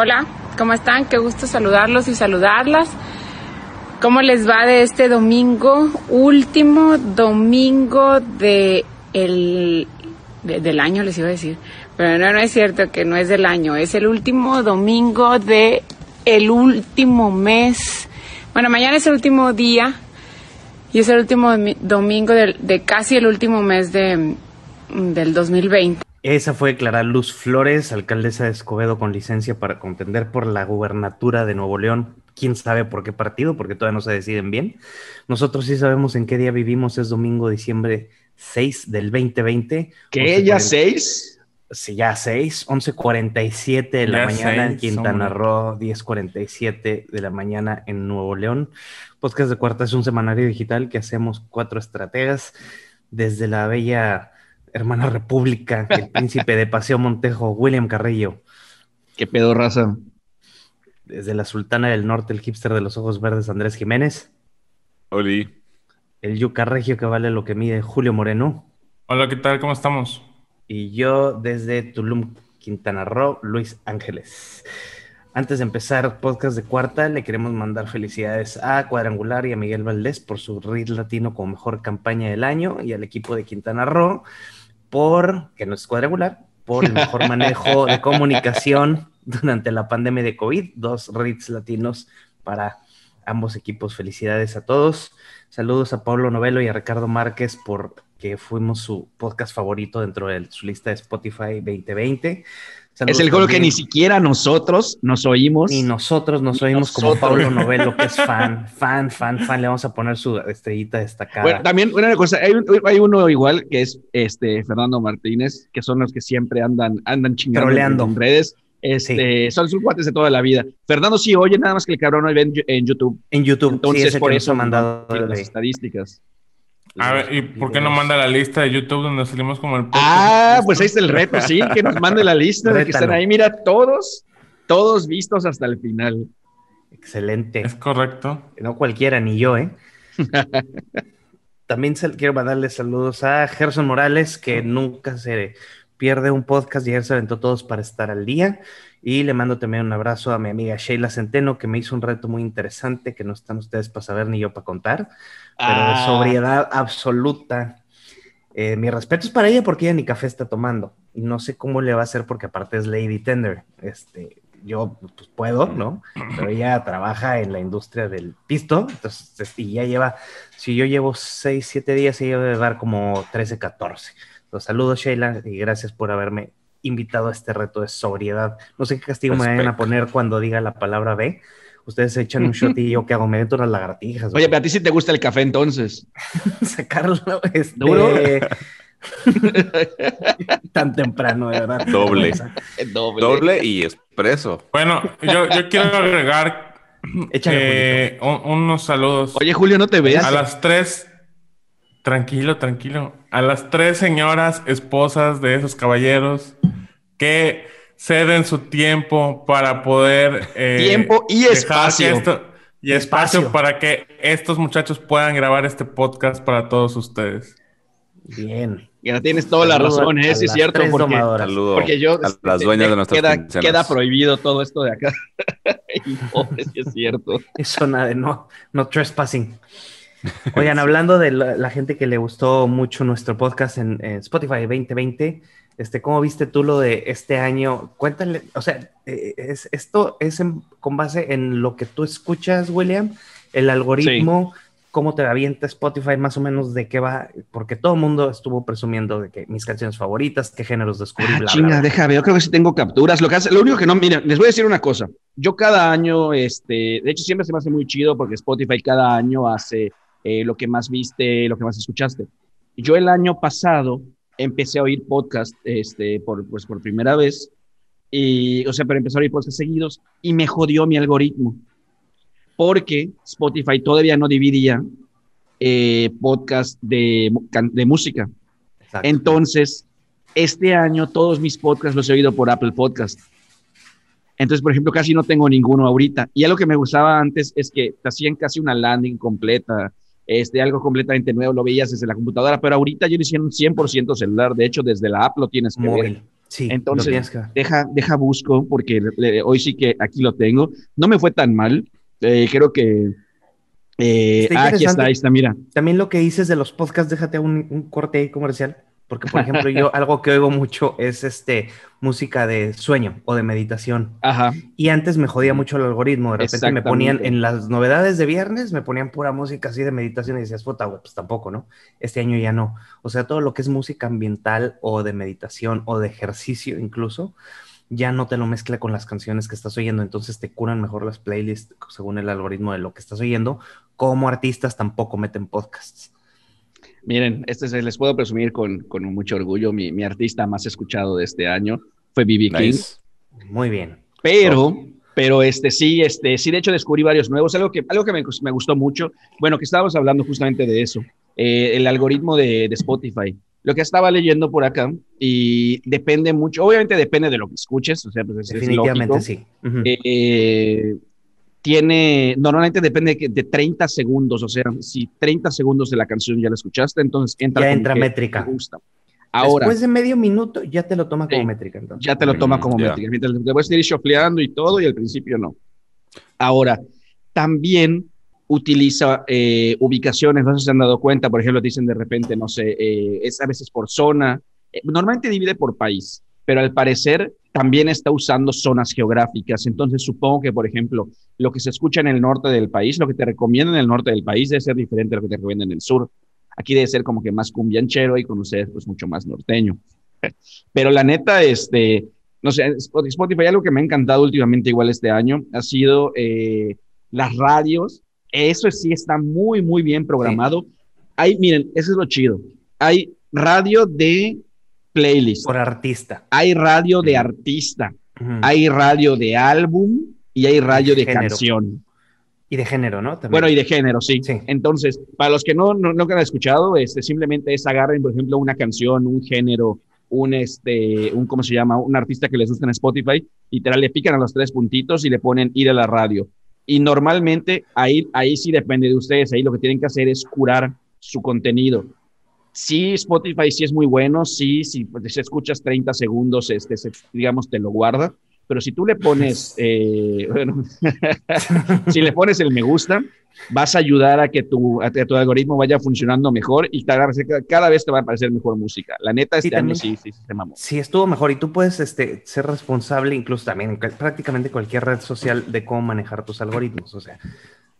Hola, ¿cómo están? Qué gusto saludarlos y saludarlas. ¿Cómo les va de este domingo, último domingo de el, del año, les iba a decir? Pero no, no es cierto que no es del año, es el último domingo de el último mes. Bueno, mañana es el último día y es el último domingo de, de casi el último mes de, del 2020. Esa fue Clara Luz Flores, alcaldesa de Escobedo con licencia para contender por la gubernatura de Nuevo León. Quién sabe por qué partido, porque todavía no se deciden bien. Nosotros sí sabemos en qué día vivimos, es domingo, diciembre 6 del 2020. ¿Qué? ¿Ya 6? Sí, ya 6, 11.47 de la mañana en Quintana Roo, 10.47 de la mañana en Nuevo León. Podcast de Cuarta es un semanario digital que hacemos cuatro estrategas desde la bella hermana república, el príncipe de Paseo Montejo, William Carrillo. ¿Qué pedo, raza? Desde la Sultana del Norte, el hipster de los ojos verdes, Andrés Jiménez. Oli. El yuca regio que vale lo que mide, Julio Moreno. Hola, ¿qué tal? ¿Cómo estamos? Y yo desde Tulum, Quintana Roo, Luis Ángeles. Antes de empezar podcast de cuarta, le queremos mandar felicidades a Cuadrangular y a Miguel Valdés por su RID Latino como mejor campaña del año y al equipo de Quintana Roo por, que no es cuadrangular, por el mejor manejo de comunicación durante la pandemia de COVID. Dos RIDs latinos para ambos equipos. Felicidades a todos. Saludos a Pablo Novelo y a Ricardo Márquez por que fuimos su podcast favorito dentro de su lista de Spotify 2020 es el juego que ni siquiera nosotros nos oímos. Ni nosotros nos oímos como Pablo Novelo, que es fan, fan, fan, fan. Le vamos a poner su estrellita destacada. Bueno, también una cosa, hay, uno igual que es este Fernando Martínez, que son los que siempre andan, andan chingando en redes. Este, Son sus cuates de toda la vida. Fernando sí oye, nada más que el cabrón no ve en, YouTube. En YouTube, entonces por eso mandado las estadísticas. A ver, ¿y por qué no manda la lista de YouTube donde salimos como el Ah, pues ahí está el reto, sí, que nos mande la lista de que están ahí. Mira, todos, todos vistos hasta el final. Excelente. Es correcto. No cualquiera, ni yo, ¿eh? También quiero mandarle saludos a Gerson Morales, que nunca se pierde un podcast y ayer se aventó todos para estar al día. Y le mando también un abrazo a mi amiga Sheila Centeno, que me hizo un reto muy interesante que no están ustedes para saber ni yo para contar pero de ah. sobriedad absoluta. Eh, mi respeto es para ella porque ella ni café está tomando. Y no sé cómo le va a hacer porque aparte es Lady Tender. Este, yo pues puedo, ¿no? Pero ella trabaja en la industria del pisto. Entonces, y ya lleva, si yo llevo 6, 7 días, ella debe dar como 13, 14. Los saludos, Sheila, y gracias por haberme invitado a este reto de sobriedad. No sé qué castigo me vayan a poner cuando diga la palabra B, ustedes se echan un shot y yo que hago, me meto unas lagartijas. Oye, pero a ti sí te gusta el café entonces. Sacarlo, este... Tan temprano, de verdad. Doble. Doble. Doble y expreso. Bueno, yo, yo quiero agregar eh, unos saludos. Oye, Julio, ¿no te ves? A las tres, tranquilo, tranquilo. A las tres señoras esposas de esos caballeros que ceden su tiempo para poder... Eh, tiempo y espacio. y espacio, para que estos muchachos puedan grabar este podcast para todos ustedes. Bien. Ya tienes toda la razón, ¿eh? es cierto. Porque, porque, yo. A las dueñas de nuestras queda, queda prohibido todo esto de acá. y es cierto. Eso nada de no, no trespassing. Oigan, hablando de la, gente que le gustó mucho nuestro podcast en, en Spotify 2020, este, ¿Cómo viste tú lo de este año? Cuéntale, o sea, eh, es, esto es con base en lo que tú escuchas, William, el algoritmo, cómo te avienta Spotify, más o menos de qué va, porque todo el mundo estuvo presumiendo de que mis canciones favoritas, qué géneros descubrí. Ah, chinga, deja, yo creo que sí tengo capturas. Lo, que hace, lo único que no, miren, les voy a decir una cosa. Yo cada año, este, de hecho siempre se me hace muy chido porque Spotify cada año hace eh, lo que más viste, lo que más escuchaste. Yo el año pasado empecé a oír podcast este, por, pues, por primera vez. Y, o sea, pero empecé a oír podcasts seguidos y me jodió mi algoritmo. Porque Spotify todavía no dividía eh, podcast de, de música. Entonces, este año todos mis podcasts los he oído por Apple Podcast. Entonces, por ejemplo, casi no tengo ninguno ahorita. Y algo que me gustaba antes es que te hacían casi una landing completa este, algo completamente nuevo, lo veías desde la computadora, pero ahorita yo lo hicieron 100% celular, de hecho desde la app lo tienes que móvil. Sí, Entonces, que- deja, deja busco, porque le- hoy sí que aquí lo tengo. No me fue tan mal. Eh, creo que. eh, Está ah, aquí está, ahí está, mira. También lo que dices de los podcasts, déjate un, un corte ahí comercial. Porque, por ejemplo, yo algo que oigo mucho es este música de sueño o de meditación. Ajá. Y antes me jodía mucho el algoritmo. De repente me ponían en las novedades de viernes, me ponían pura música así de meditación y decías, puta, pues tampoco, ¿no? Este año ya no. O sea, todo lo que es música ambiental o de meditación o de ejercicio incluso, ya no te lo mezcla con las canciones que estás oyendo. Entonces te curan mejor las playlists según el algoritmo de lo que estás oyendo. Como artistas tampoco meten podcasts. Miren, este se les puedo presumir con, con mucho orgullo. Mi, mi artista más escuchado de este año fue B.B. King. Nice. Muy bien. Pero, pero este sí, este sí, de hecho descubrí varios nuevos. Algo que, algo que me, me gustó mucho. Bueno, que estábamos hablando justamente de eso. eh, el algoritmo de, de Spotify. Lo que estaba leyendo por acá y depende mucho, obviamente depende de lo que escuches, o sea, pues es- es Definitivamente lógico. sí. Eh, tiene, normalmente depende de, que- de 30 segundos, o sea, si 30 segundos de la canción ya la escuchaste, entonces entra, Ya como entra métrica. te gusta. Ahora, Después de medio minuto ya te lo toma como Sí. métrica. Entonces. ya te lo toma como métrica, mientras te puedes ir shuffleando y todo, y al principio no. Ahora, también utiliza eh, ubicaciones, no sé si se han dado cuenta, por ejemplo, dicen de repente, no sé, eh, es a veces por zona, eh, normalmente divide por país, pero al parecer también está usando zonas geográficas, entonces supongo que, por ejemplo, lo que se escucha en el norte del país, lo que te recomiendan en el norte del país debe ser diferente a lo que te recomiendan en el sur. Aquí debe ser como que más cumbianchero y con ustedes pues mucho más norteño. Pero la neta, este, no sé, Spotify, algo que me ha encantado últimamente, igual este año, ha sido eh, las radios. Eso sí está muy, muy bien programado. Hay, miren, eso es lo chido. Hay radio de playlist, Por artista. hay radio de artista, hay radio de álbum y hay radio de canción. Y de género, ¿no? También. Bueno, y de género, sí. Sí. Entonces, para los que no, no, no han escuchado, este, simplemente es agarren, por ejemplo, una canción, un género, un, este, un, ¿cómo se llama? Un artista que les gusta en Spotify, literal, le pican a los tres puntitos y le ponen ir a la radio. Y normalmente ahí, ahí sí depende de ustedes, ahí lo que tienen que hacer es curar su contenido. Sí, Spotify sí es muy bueno, sí, sí, pues, si escuchas 30 segundos, este, se- digamos, te lo guarda, pero si tú le pones, eh, bueno, si le pones el me gusta, vas a ayudar a que tu, a que tu algoritmo vaya funcionando mejor y cada, vez- te va a parecer mejor música. La neta, Sí, este año también. sí, sí, se mamó. Sí, estuvo mejor. Y tú puedes este, ser responsable, incluso también en prácticamente cualquier red social, de cómo manejar tus algoritmos. O sea,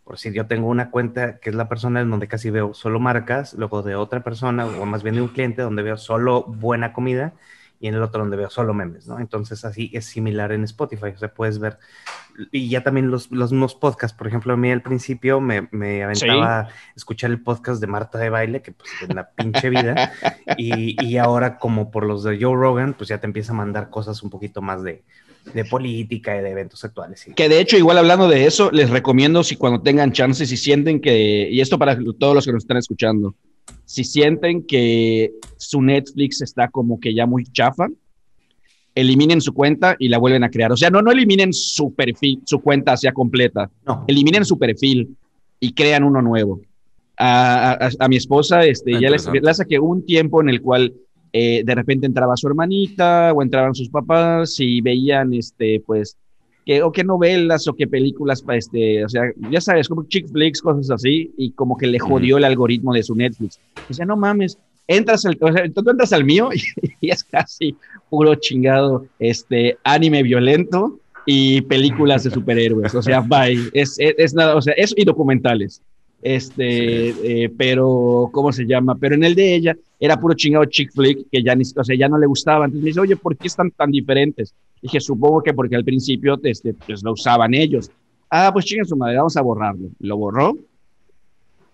por si yo tengo una cuenta que es la persona en donde casi veo solo marcas, luego de otra persona, o más bien de un cliente, donde veo solo buena comida, y en el otro donde veo solo memes, ¿no? Entonces, así es similar en Spotify. O sea, puedes ver. Y ya también los, los mismos podcasts. Por ejemplo, a mí al principio me, me aventaba a escuchar el podcast de Marta de Baile, que pues en la pinche vida. Y, y ahora, como por los de Joe Rogan, pues ya te empieza a mandar cosas un poquito más de, de política y de eventos actuales. sí. Que de hecho, igual hablando de eso, les recomiendo si cuando tengan chances, si sienten que, y esto para todos los que nos están escuchando, si sienten que su Netflix está como que ya muy chafa, eliminen su cuenta y la vuelven a crear. O sea, no, no eliminen su perfil, su cuenta hacia completa, No, eliminen su perfil y crean uno nuevo. A, a- a mi esposa, este, ya le saqué un tiempo en el cual eh, de repente entraba su hermanita o entraban sus papás y veían, este, pues, que, o qué novelas o qué películas, pa- este, o sea, ya sabes, como chick flicks, cosas así, y como que le jodió el algoritmo de su Netflix. O sea, no mames, entras al, o sea, tú entras al mío y, y es casi puro chingado, este, anime violento y películas de superhéroes. O sea, bye. Es, es, es nada, o sea, eso y documentales. Este, eh, pero, ¿cómo se llama? Pero en el de ella era puro chingado chick flick que ya, ni, o sea, ya no le gustaba. Entonces me dice, oye, ¿por qué están tan diferentes? Dije, supongo que porque al principio este, pues, lo usaban ellos. Ah, pues chingan su madre, vamos a borrarlo. Lo borró.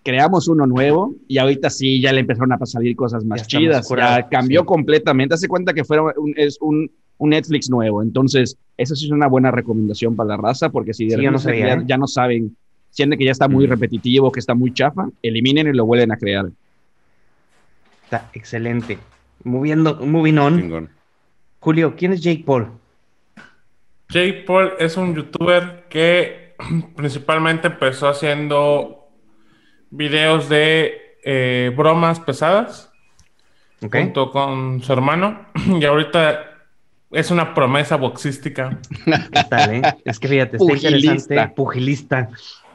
Creamos uno nuevo y ahorita sí ya le empezaron a salir cosas más Ya chidas. curado, ya cambió sí. completamente. Hace cuenta que fuera un, es un, un Netflix nuevo. Entonces, eso sí es una buena recomendación para la raza, porque si de Sí, yo no sabía, ya, ¿eh? ya no saben, sienten que ya está muy repetitivo, que está muy chafa, eliminen y lo vuelven a crear. está excelente. Moviendo, moving on. Chingón. Julio, ¿quién es Jake Paul? Jake Paul es un youtuber que principalmente empezó haciendo videos de eh, bromas pesadas junto con su hermano y ahorita es una promesa boxística. ¿Qué tal, eh? Es que fíjate, está interesante. Pugilista.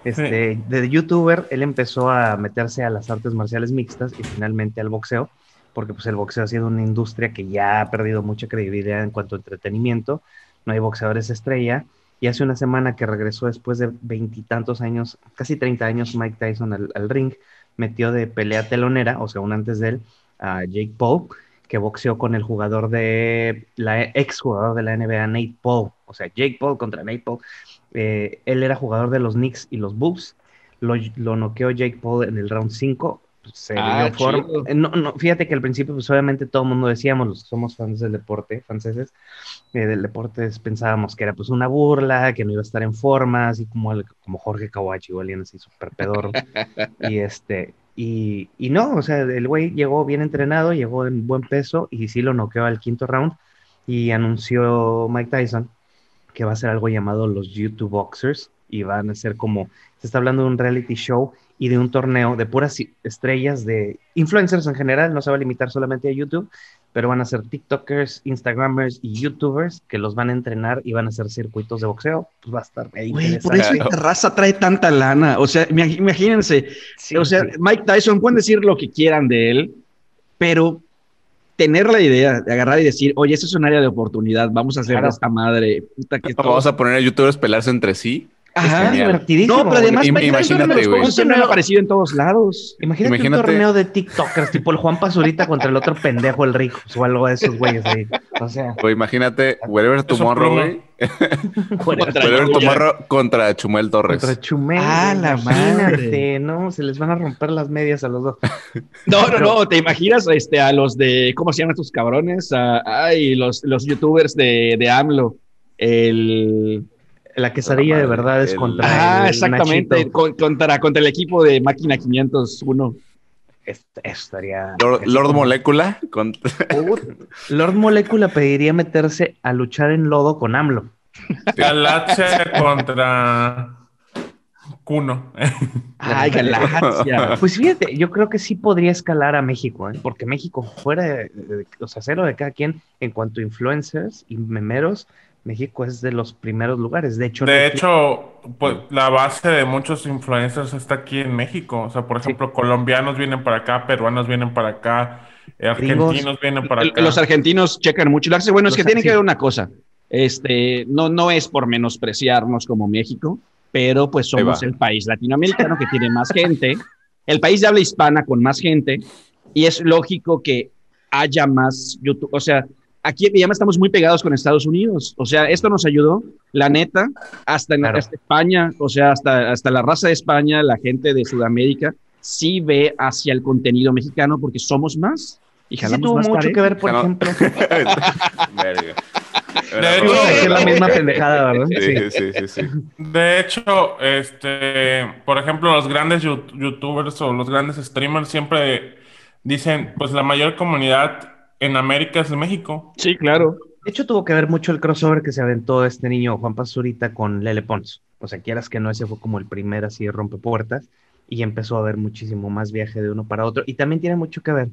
Este, De youtuber, él empezó a meterse a las artes marciales mixtas y finalmente al boxeo, porque pues el boxeo ha sido una industria que ya ha perdido mucha credibilidad en cuanto a entretenimiento. No hay boxeadores estrella. Y hace una semana que regresó después de veintitantos años, casi 30 años, Mike Tyson al, ring, metió de pelea telonera, o sea, antes de él, a Jake Paul que boxeó con el jugador de la ex jugador de la NBA, Nate Paul. O sea, Jake Paul contra Nate Paul. Eh, él era jugador de los Knicks y los Bulls. Lo, lo noqueó Jake Paul en el round 5. Se ah, eh, no, no, fíjate que al principio, pues obviamente todo el mundo decíamos, los que somos fans del deporte, franceses, eh, del deporte, pensábamos que era pues una burla, que no iba a estar en forma, así como, como Jorge Kawachi o alguien así súper pedor. y este, y, no, o sea, el güey llegó bien entrenado, llegó en buen peso y sí lo noqueó al quinto round y anunció Mike Tyson que va a ser algo llamado los YouTube Boxers y van a ser como, se está hablando de un reality show y de un torneo de puras estrellas, de influencers en general, no se va a limitar solamente a YouTube, pero van a ser TikTokers, Instagramers y YouTubers que los van a entrenar y van a hacer circuitos de boxeo. Pues va a estar ahí. por eso esta raza trae tanta lana. O sea, imagínense, o sea, Mike Tyson, pueden decir lo que quieran de él, pero tener la idea de agarrar y decir, oye, esto es un área de oportunidad, vamos a hacer esta madre. vamos a poner a youtubers pelarse entre sí Ajá, divertidísimo. No, pero además, imagínate, güey. Me ha aparecido en todos lados. Imagínate, un torneo de TikTokers, tipo el Juan Pazurita contra el otro pendejo, el rico, o algo de esos güeyes ahí. O sea. O imagínate, Wherever Tomorrow, güey. Wherever Tomorrow contra Chumel Torres. Contra Chumel. Ah, la madre. No, se les van a romper las medias a los dos. No, no, no. ¿Te imaginas este, a los de, ¿cómo se llaman estos cabrones? ay, los, los youtubers de, de AMLO. El la quesadilla de verdad es contra. Ah, exactamente. contra, contra el equipo de Máquina 501. Esto, estaría. Lord, Molecula Lord Molecula pediría meterse a luchar en lodo con AMLO. Galaxia contra Cuno. Ay, Galaxia. Pues fíjate, yo creo que sí podría escalar a México, ¿eh? porque México, fuera de, o sea, cero de cada quien en cuanto a influencers y memeros, México es de los primeros lugares. De hecho, de hecho, pues la base de muchos influencers está aquí en México. O sea, por ejemplo, colombianos vienen para acá, peruanos vienen para acá, eh, argentinos vienen para acá. Los argentinos checan mucho. Bueno, es que tiene que ver una cosa. Este, no, no es por menospreciarnos como México, pero pues somos el país latinoamericano que tiene más gente, el país de habla hispana con más gente, y es lógico que haya más YouTube. O sea, aquí ya estamos muy pegados con Estados Unidos. O sea, esto nos ayudó, la neta, hasta en España, o sea, hasta, hasta la raza de España, la gente de Sudamérica, sí ve hacia el contenido mexicano porque somos más. Y sí, tuvo mucho que ver, por ejemplo. De hecho, es la misma pendejada, ¿verdad? Sí, sí, sí, sí, De hecho, este, por ejemplo, los grandes youtubers o los grandes streamers siempre dicen, pues la mayor comunidad en América es de México. Sí, claro. De hecho, tuvo que ver mucho el crossover que se aventó este niño Juan Pazurita con Lele Pons. O sea, quieras que no, ese fue como el primer así rompepuertas y empezó a haber muchísimo más viaje de uno para otro. Y también tiene mucho que ver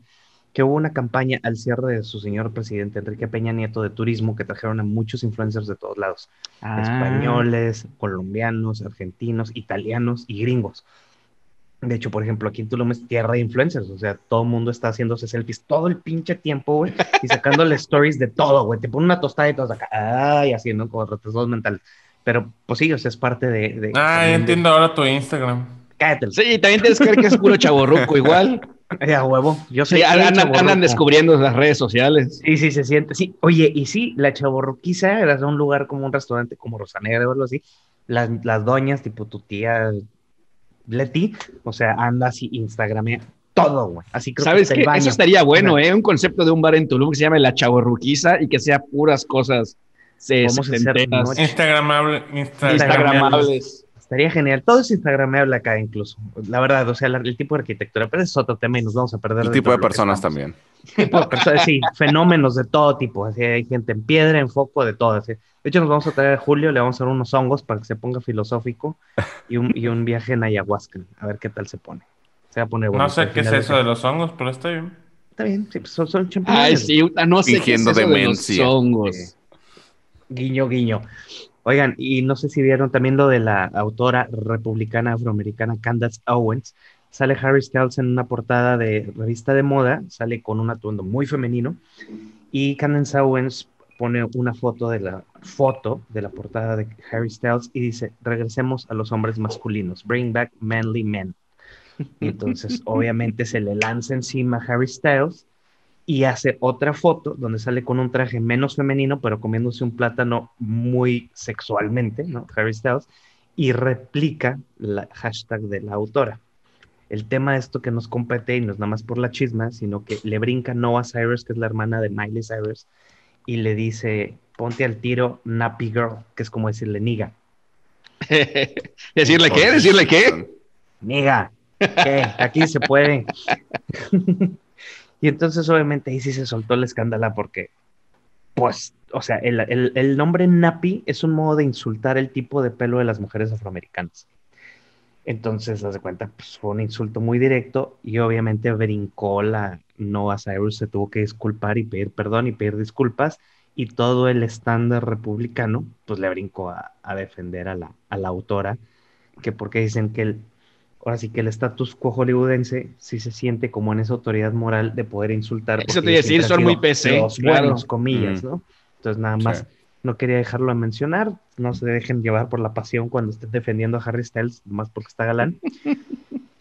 que hubo una campaña al cierre de su señor presidente Enrique Peña Nieto de turismo que trajeron a muchos influencers de todos lados. Ah. Españoles, colombianos, argentinos, italianos y gringos. De hecho, por ejemplo, aquí en Tulum es tierra de influencers, o sea, todo el mundo está haciéndose selfies todo el pinche tiempo, güey, y sacándole stories de todo, güey. Te pone una tostada y todo acá, ay, haciendo como retrasos mentales. Pero, pues sí, o sea, es parte de. ah, entiendo ahora tu Instagram. Cállate. Sí, también tienes que ver que es puro chaborruco, igual. Eh, a huevo. Yo sé. Sí, andan, descubriendo las redes sociales. Sí, sí, se siente. Sí, oye, y sí, la chaborruquiza era un lugar como un restaurante como Rosanegra o algo así. Las, las doñas, tipo tu tía, Leti, o sea, anda así, Instagramea todo, güey. Así creo ¿Sabes que Eso estaría bueno, ¿eh? Un concepto de un bar en Tulum que se llame La Chavorruquiza y que sea puras cosas Instagramable, Instagramables. Estaría genial. Todo es Instagramable acá incluso. La verdad, o sea, el tipo de arquitectura, pero es otro tema y nos vamos a perder. El tipo de personas también. Tipo de personas, sí, fenómenos de todo tipo. Así hay gente en piedra, en foco, de todo. Así. De hecho, nos vamos a traer a Julio, le vamos a dar unos hongos para que se ponga filosófico y un, y un viaje en ayahuasca, a ver qué tal se pone. Se va a poner bueno. No sé qué es eso de los hongos, pero está bien. Está bien, sí, pues son, son champiñones. Ay, sí, no sé qué es eso de los hongos. Guiño, guiño. Oigan, y no sé si vieron también lo de la autora republicana afroamericana Candace Owens. Sale Harry Styles en una portada de revista de moda, sale con un atuendo muy femenino y Candace Owens pone una foto de la foto de la portada de Harry Styles y dice, regresemos a los hombres masculinos, bring back manly men. Y entonces obviamente se le lanza encima a Harry Styles y hace otra foto donde sale con un traje menos femenino, pero comiéndose un plátano muy sexualmente, ¿no? Harry Styles, y replica la hashtag de la autora. El tema de esto que nos compete, y no es nada más por la chisma, sino que le brinca Noah Cyrus, que es la hermana de Miley Cyrus, y le dice, ponte al tiro Nappy Girl, que es como decirle niga. ¿Decirle qué? ¿Decirle qué? Niga, ¿qué? Aquí se puede. Y entonces obviamente ahí sí se soltó el escándalo porque, pues, o sea, el, nombre Napi es un modo de insultar el tipo de pelo de las mujeres afroamericanas. Entonces, haz de cuenta, pues fue un insulto muy directo y obviamente brincó la Noah Cyrus, se tuvo que disculpar y pedir perdón y pedir disculpas y todo el estándar republicano, pues le brincó a, defender a la, a la autora, que porque dicen que el, ahora sí que el status quo hollywoodense sí se siente como en esa autoridad moral de poder insultar. Eso te iba a decir, son muy PC. Los buenos, comillas, mm. ¿no? Entonces nada más no quería dejarlo de mencionar, no se dejen llevar por la pasión cuando estén defendiendo a Harry Styles, más porque está galán.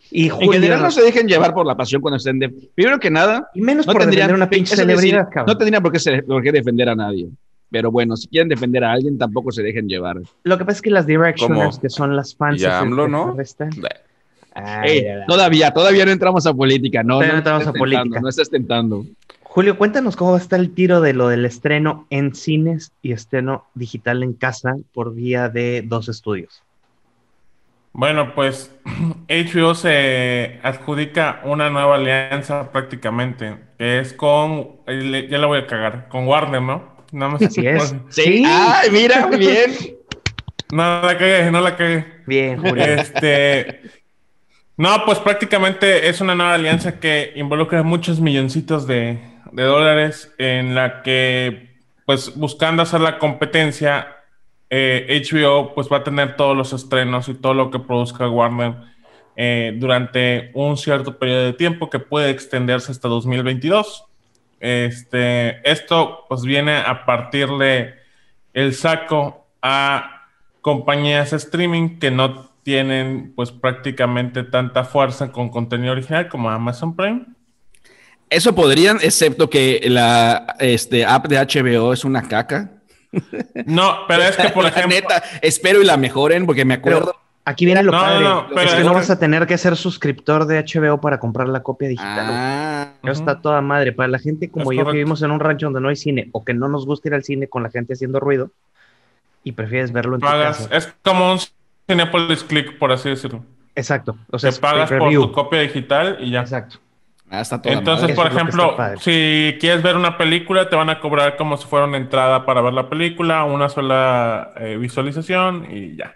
Y en general no se dejen llevar por la pasión cuando estén de... Primero que nada... Y menos por defender una pinche celebridad, No tendrían por qué, por qué defender a nadie. Pero bueno, si quieren defender a alguien, tampoco se dejen llevar. Lo que pasa es que las Directioners, que son las fans de ¿no? Todavía, todavía no entramos a política, no, no, entramos a política. No estás tentando. Julio, cuéntanos cómo está el tiro de lo del estreno en cines y estreno digital en casa por vía de dos estudios. Bueno, pues HBO se adjudica una nueva alianza prácticamente, que es con, ya la voy a cagar, con Warner, ¿no? Nada más Así es. Sí. Ay, mira, bien. No la cagué, no la cagué. Bien, Julio. Este, no, pues prácticamente es una nueva alianza que involucra muchos milloncitos de, dólares en la que, pues buscando hacer la competencia, eh, HBO pues va a tener todos los estrenos y todo lo que produzca Warner eh, durante un cierto periodo de tiempo que puede extenderse hasta 2022. Este, esto pues viene a partirle el saco a compañías streaming que no tienen pues prácticamente tanta fuerza con contenido original como Amazon Prime. Eso podrían, excepto que la este, app de HBO es una caca. No, pero es que, por ejemplo... Neta, espero y la mejoren porque me acuerdo... aquí viene lo padre. No, es que no vas a tener que ser suscriptor de HBO para comprar la copia digital. Ah, está toda madre. Para la gente como yo que vivimos en un rancho donde no hay cine o que no nos gusta ir al cine con la gente haciendo ruido y prefieres verlo en tu casa. Es como un Cinepolis Click, por así decirlo. Exacto. O sea, Te pagas por tu copia digital y ya. Exacto. Ah, Entonces, por ejemplo, si quieres ver una película, te van a cobrar como si fuera una entrada para ver la película, una sola eh, visualización y ya.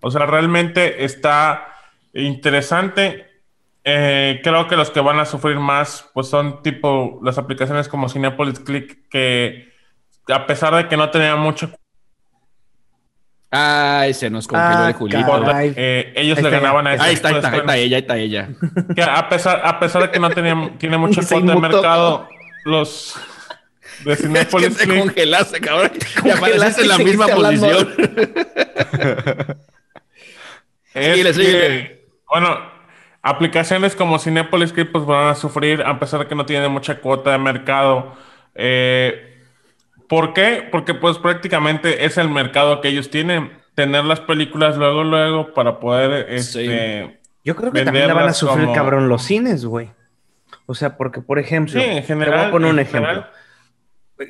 O sea, realmente está interesante. Eh, creo que los que van a sufrir más, pues son tipo las aplicaciones como Cinepolis Click, que a pesar de que no tenían mucho Ay, se nos congeló ah, el Julito. Eh, ellos le ganaban a ese Ahí está, ahí está, está, ella, ahí está ella. Que a pesar, a pesar de que no tenía, tiene mucho cuota de mercado, los de Cinepolis es que te congelaste, cabrón. En la misma posición. es que, bueno, aplicaciones como Cinepolis Clip pues van a sufrir a pesar de que no tienen mucha cuota de mercado. Eh, ¿Por qué? Porque pues prácticamente es el mercado que ellos tienen. Tener las películas luego, luego para poder... Este, Yo creo que también la van a sufrir cabrón los cines, güey. O sea, porque por ejemplo... Sí, en general. Te voy a poner un ejemplo.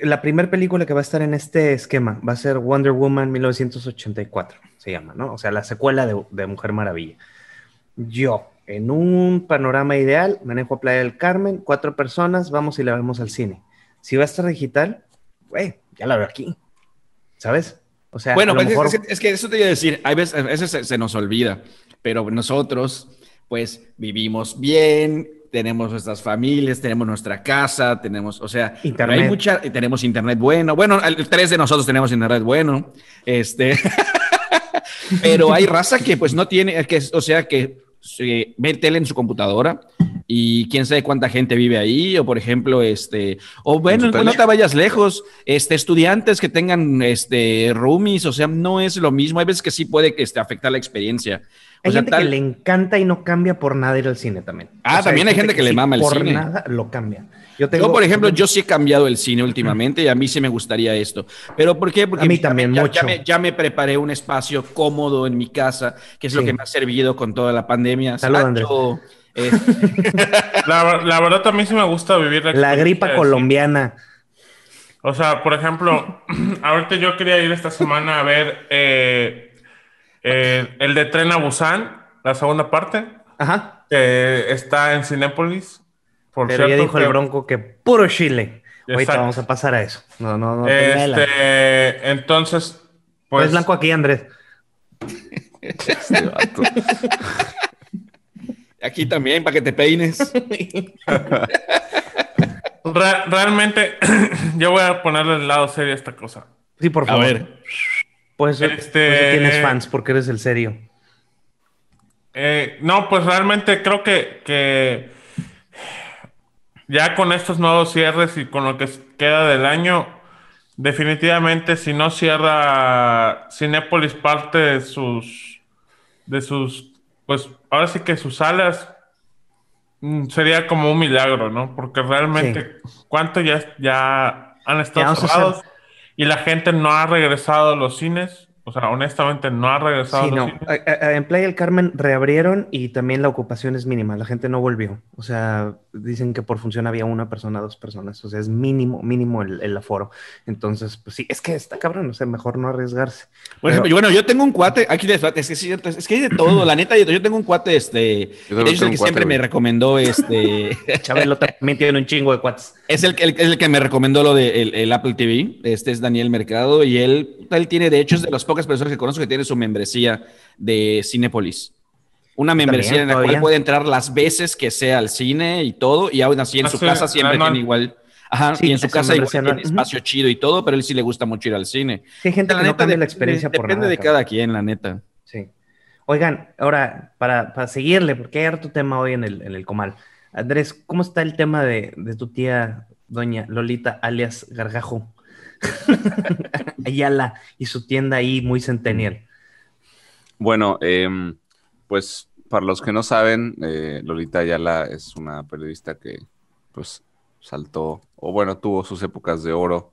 La primera película que va a estar en este esquema va a ser Wonder Woman 1984, se llama, ¿no? O sea, la secuela de, de Mujer Maravilla. Yo, en un panorama ideal, manejo a Playa del Carmen, cuatro personas, vamos y la vemos al cine. Si va a estar digital, güey, ya la veo aquí. ¿Sabes? O sea, bueno, pues es, que eso te iba a decir, a veces, se, nos olvida, pero nosotros, pues, vivimos bien, tenemos nuestras familias, tenemos nuestra casa, tenemos, o sea, internet. hay mucha, tenemos internet bueno. Bueno, tres de nosotros tenemos internet bueno. Este, pero hay raza que pues no tiene, que, o sea, que ve tele en su computadora y quién sabe cuánta gente vive ahí, o por ejemplo, este, o bueno, no te vayas lejos, este, estudiantes que tengan este, roomies, o sea, no es lo mismo, hay veces que sí puede que este, afectar la experiencia. Hay gente que le encanta y no cambia por nada ir al cine también. Ah, también hay gente, que, le mama el cine. Por nada lo cambia. Yo, tengo, por ejemplo, yo sí he cambiado el cine últimamente y a mí sí me gustaría esto. ¿Pero por qué? Porque a mí también ya, mucho. Ya me, preparé un espacio cómodo en mi casa, que es lo que me ha servido con toda la pandemia. Saludos, Andrés. Eh, la, verdad también sí me gusta vivir la, la gripa colombiana. O sea, por ejemplo, ahorita yo quería ir esta semana a ver eh, eh, el de Tren a Busan, la segunda parte. Ajá. Que está en Cinépolis. Por Pero ya dijo el Bronco que puro Chile. Ahorita vamos a pasar a eso. No, no, no. Este, entonces, pues. Es blanco aquí, Andrés. Este aquí también, para que te peines. realmente, yo voy a ponerle el lado serio a esta cosa. Sí, por favor. A ver. Pues, este... tienes fans, porque eres el serio. Eh, no, pues realmente creo que, que ya con estos nuevos cierres y con lo que queda del año, definitivamente si no cierra Cinépolis parte de sus, de sus, pues ahora sí que sus salas mm, sería como un milagro, ¿no? Porque realmente, ¿cuánto ya, ya han estado cerrados? Y la gente no ha regresado a los cines. O sea, honestamente no ha regresado. Sí, no. en Playa del Carmen reabrieron y también la ocupación es mínima. La gente no volvió. O sea, dicen que por función había una persona, dos personas. O sea, es mínimo, mínimo el, aforo. Entonces, pues sí, es que está cabrón. O sea, mejor no arriesgarse. Por ejemplo, bueno, yo tengo un cuate, aquí es que, es que hay de todo. La neta, yo, tengo un cuate, este, es el que siempre me recomendó, este. Chabelo también tiene un chingo de cuates. Es el, el, el que me recomendó lo de el, Apple TV. Este es Daniel Mercado y él, él tiene, de hecho, es de los pocos personas que conozco que tienen su membresía de Cinepolis. Una membresía en la cual puede entrar las veces que sea al cine y todo, y aún así en ah, su casa siempre tiene igual. Ajá, y en su casa igual tiene espacio chido y todo, pero él sí le gusta mucho ir al cine. Sí, gente la neta, la experiencia por Depende de cada quien, la neta. Sí. Oigan, ahora, para, para seguirle, porque hay harto tema hoy en el, en el Comal. Andrés, ¿cómo está el tema de, de tu tía, doña Lolita, alias Gargajo? Ayala y su tienda ahí muy centennial. Bueno, em, pues para los que no saben, eh, Lolita Ayala es una periodista que pues saltó, o bueno, tuvo sus épocas de oro.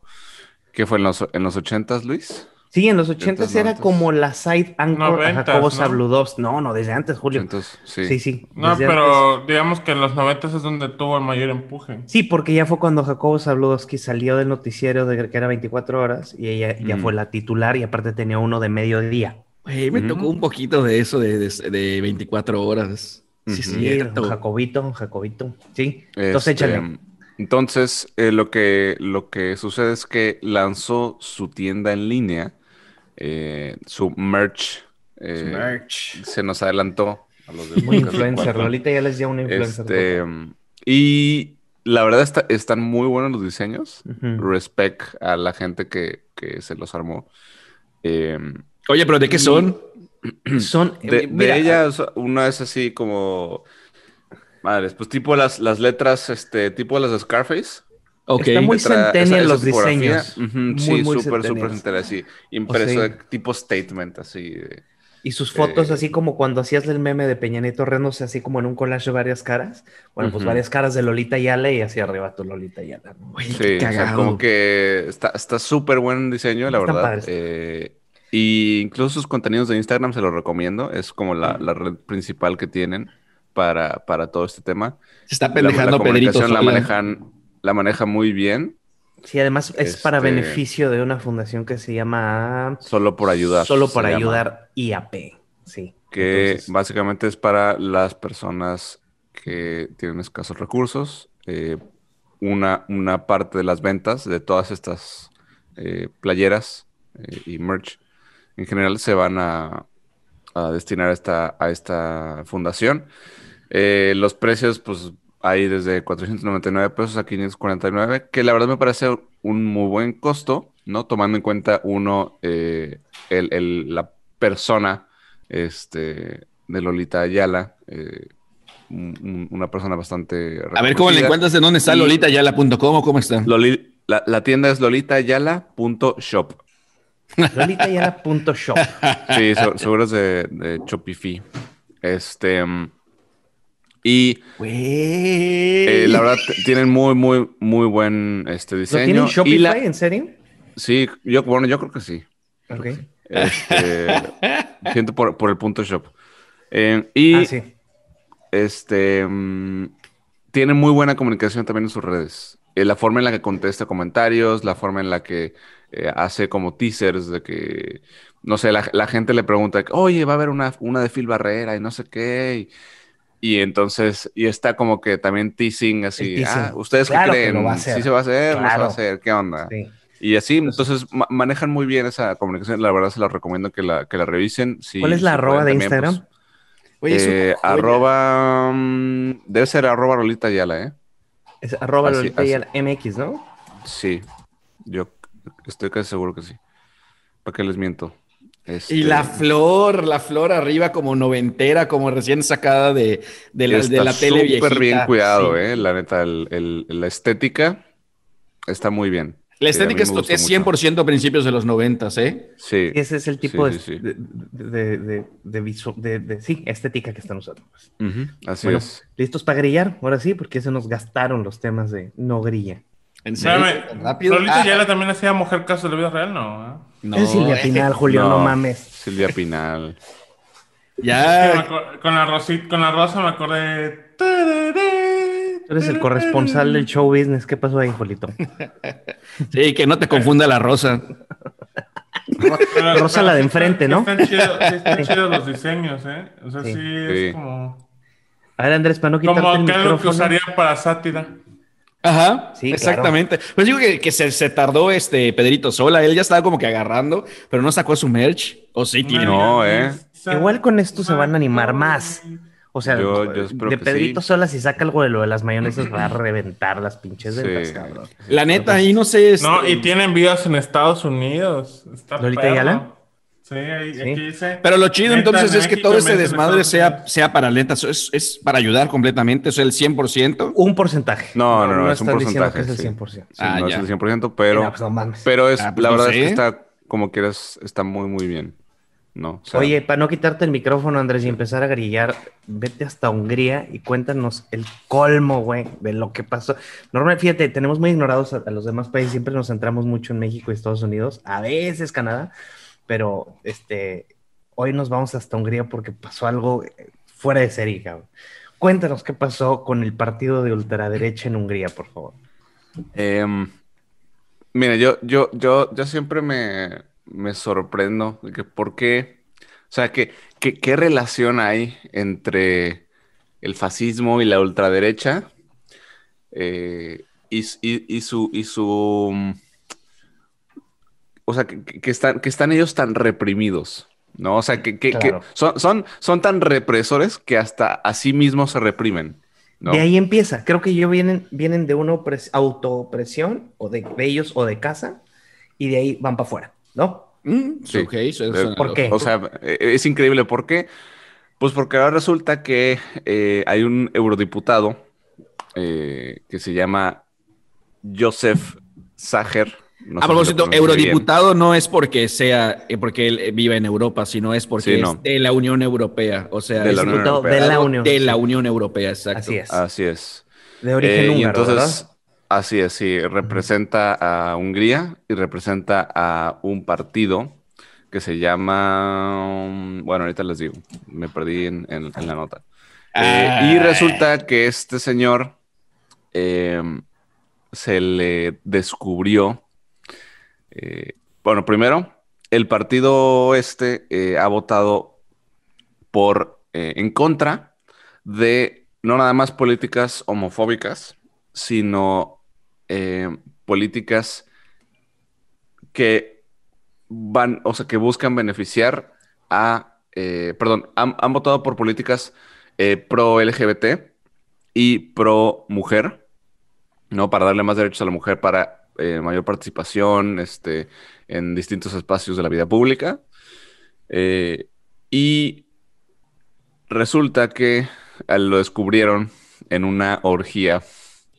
¿Qué fue en los, en los 80 Luis? Sí, en los 80 era como la side anchor a Jacobo ¿no? No, no, desde antes, Julio. sí. sí, No, pero digamos que en los 90 es donde tuvo el mayor empuje. Sí, porque ya fue cuando Jacobo Zabludowski salió del noticiero de que era 24 horas y ella ya fue la titular y aparte tenía uno de mediodía. me tocó un poquito de eso de, de, 24 horas. Sí, sí, Jacobito, Jacobito. Sí, entonces este, échale. Entonces, eh, lo, que, lo que sucede es que lanzó su tienda en línea eh, su merch, eh, merch, se nos adelantó a los de Muy influencer, Lolita ya les dio una influencer. Este, y la verdad están muy buenos los diseños. Respect a la gente que, se los armó. Em, Oye, pero ¿de qué son? son de, de ellas, una es así como. Madres, pues tipo las, las letras, este, tipo las de Scarface. Está muy centennial los diseños. sí, súper, súper centennial, así. Impreso de tipo statement, así. y sus fotos, así como cuando hacías el meme de Peña Nieto Renos, así como en un collage de varias caras. Bueno, pues varias caras de Lolita Yale y hacia arriba tu Lolita Yale. sí, como que está súper buen diseño, la verdad. Eh, y incluso sus contenidos de Instagram se los recomiendo. Es como la, la red principal que tienen para, para todo este tema. Se está pendejando la, la La manejan la maneja muy bien. Sí, además es para este, beneficio de una fundación que se llama... Solo por ayudar. Solo por ayudar IAP, sí. Que básicamente es para las personas que tienen escasos recursos. Eh, una, una parte de las ventas de todas estas eh, playeras eh, y merch en general se van a, destinar a esta, a esta fundación. los precios, pues hay desde 499 pesos a 549, que la verdad me parece un muy buen costo, ¿no? Tomando en cuenta uno, eh, el, el- la persona este, de Lolita Ayala, eh, un- un- una persona bastante... A ver cómo le reconocida. encuentras, ¿de dónde está lolitayala.com o cómo está? Loli- la, la tienda es lolitayala.shop. Lolitayala.shop. Sí, se- seguro es de, de Shopify. Este... Y eh, la verdad tienen muy, muy, muy buen este ¿Lo diseño. tienen y Shopify? la- ¿En serio? sí, yo, bueno, yo creo que sí. Ok. Este, siento por, por el punto shop. Eh, y Ah, sí. este mm, tiene muy buena comunicación también en sus redes. Eh, la forma en la que contesta comentarios, la forma en la que hace como teasers de que, no sé, la, la gente le pregunta, oye, va a haber una, una de Phil Barrera y no sé qué. Y, y entonces, y está como que también teasing así, teasing. ah, ¿ustedes Claro qué que creen? lo va a hacer. ¿Sí se va a hacer? ¿No se va a hacer? ¿Qué onda? sí. Y así, entonces ma- manejan muy bien esa comunicación. La verdad se los recomiendo que la, que la revisen. Si- ¿Cuál es la si arroba pueden de también, Instagram? pues, es una eh, arroba. mm, debe ser arroba Rolita Yala, ¿eh? Es arroba Así- Lolitayala MX, ¿no? Sí. Yo estoy casi seguro que sí. ¿Para qué les miento? Este, Y la flor, la flor arriba como noventera, como recién sacada de, de la, de la tele viejita. súper bien cuidado, Sí. ¿eh? La neta, el- el- la estética está muy bien. La Sí, estética me es, gustó es mucho. 100% principios de los noventas, ¿eh? Sí. Ese es el tipo Sí, de, sí, sí. de, de, de- de visu- de- de- sí, estética que están usando. pues. Ujú, Así Bueno, es. ¿Listos para grillar? Ahora sí, porque se nos gastaron los temas de no grilla. ¿En serio? Espérame, ¿Tan rápido? Lolita Ah, Yala también hacía mujer caso de la vida real, ¿no? No, es Silvia Pinal, Julio, no, no. mames. Silvia Pinal. Ya, con la rosita, con la rosa me acordé. Tú eres el corresponsal del show business. ¿Qué pasó ahí, Julito? sí, que no te confunda la rosa. Pero- Rosa pero la de enfrente, ¿no? Están chidos, sí están chidos los diseños, ¿eh? O sea, sí, Sí. es Sí. como. A ver, Andrés, para no quitarte Como el que algo que micrófono. usaría para sátira. Ajá, Sí, exactamente. Pues digo que, que se, se tardó este Pedrito sola. Él ya estaba como que agarrando, pero no sacó su merch. O sí, tiene. No, ¿eh? Igual con esto se van a animar más. O sea, Yo- yo espero de Pedrito sí. Sola, si saca algo de lo de las mayonesas, va a reventar las pinches Sí. ventas, cabrón. La neta, ahí no sé. este, No, y tiene envíos en Estados Unidos. Está ¿Lolita perro. Ayala? Sí, Sí. Pero lo chido entonces es que todo ese desmadre sea, sea para lentas. Es, es para ayudar completamente. Es el 100%. Un porcentaje. No, no, no, es un porcentaje, que es el sí. 100%. Sí, Ah, no ya. es el 100%, pero, Mira, pues no pero es, Ah, pues la no verdad es que está, como quieras, está muy, muy bien. ¿no? O sea, Oye, para no quitarte el micrófono, Andrés, y empezar a grillar, vete hasta Hungría y cuéntanos el colmo, güey, de lo que pasó. Normalmente, fíjate, tenemos muy ignorados a, a los demás países, siempre nos centramos mucho en México y Estados Unidos, a veces Canadá, pero este, hoy nos vamos hasta Hungría porque pasó algo fuera de serie, cabrón. Cuéntanos qué pasó con el partido de ultraderecha en Hungría, por favor. Em, mira, yo, yo, yo, yo siempre me, me sorprendo que por qué, o sea, que, qué relación hay entre el fascismo y la ultraderecha eh, y, su, y su, o sea, que, que están, que están ellos tan reprimidos, ¿no? O sea, que, que- son, son, son tan represores que hasta a sí mismos se reprimen, ¿no? De ahí empieza. Creo que ellos vienen, vienen de una opres- autoopresión, o de, de ellos o de casa, y de ahí van para afuera, ¿no? Mm, Sí. eso- suena ¿por qué? O sea, eh, es increíble. ¿Por qué? Pues porque ahora resulta que eh, hay un eurodiputado eh, que se llama Joseph Sager. No a si propósito, bien. eurodiputado no es porque sea, eh, porque él eh, vive en Europa, sino es porque Sí, no. es de la Unión Europea. O sea, De es la Unión Diputado Europea. de la Unión. de la Unión Europea, exacto. Así es. Así es. De origen Eh, y húngaro, entonces, ¿verdad? así es, sí, representa a Hungría y representa a un partido que se llama, bueno, ahorita les digo, me perdí en, en- en la nota. Eh, y Ah. resulta que este señor eh, se le descubrió, bueno, primero, el partido este eh, ha votado por, eh, en contra de no nada más políticas homofóbicas, sino eh, políticas que van, o sea, que buscan beneficiar a, perdón, han, votado por políticas pro LGBT y pro mujer, ¿no? Para darle más derechos a la mujer para eh, mayor participación este, en distintos espacios de la vida pública. Eh, y resulta que eh, lo descubrieron en una orgía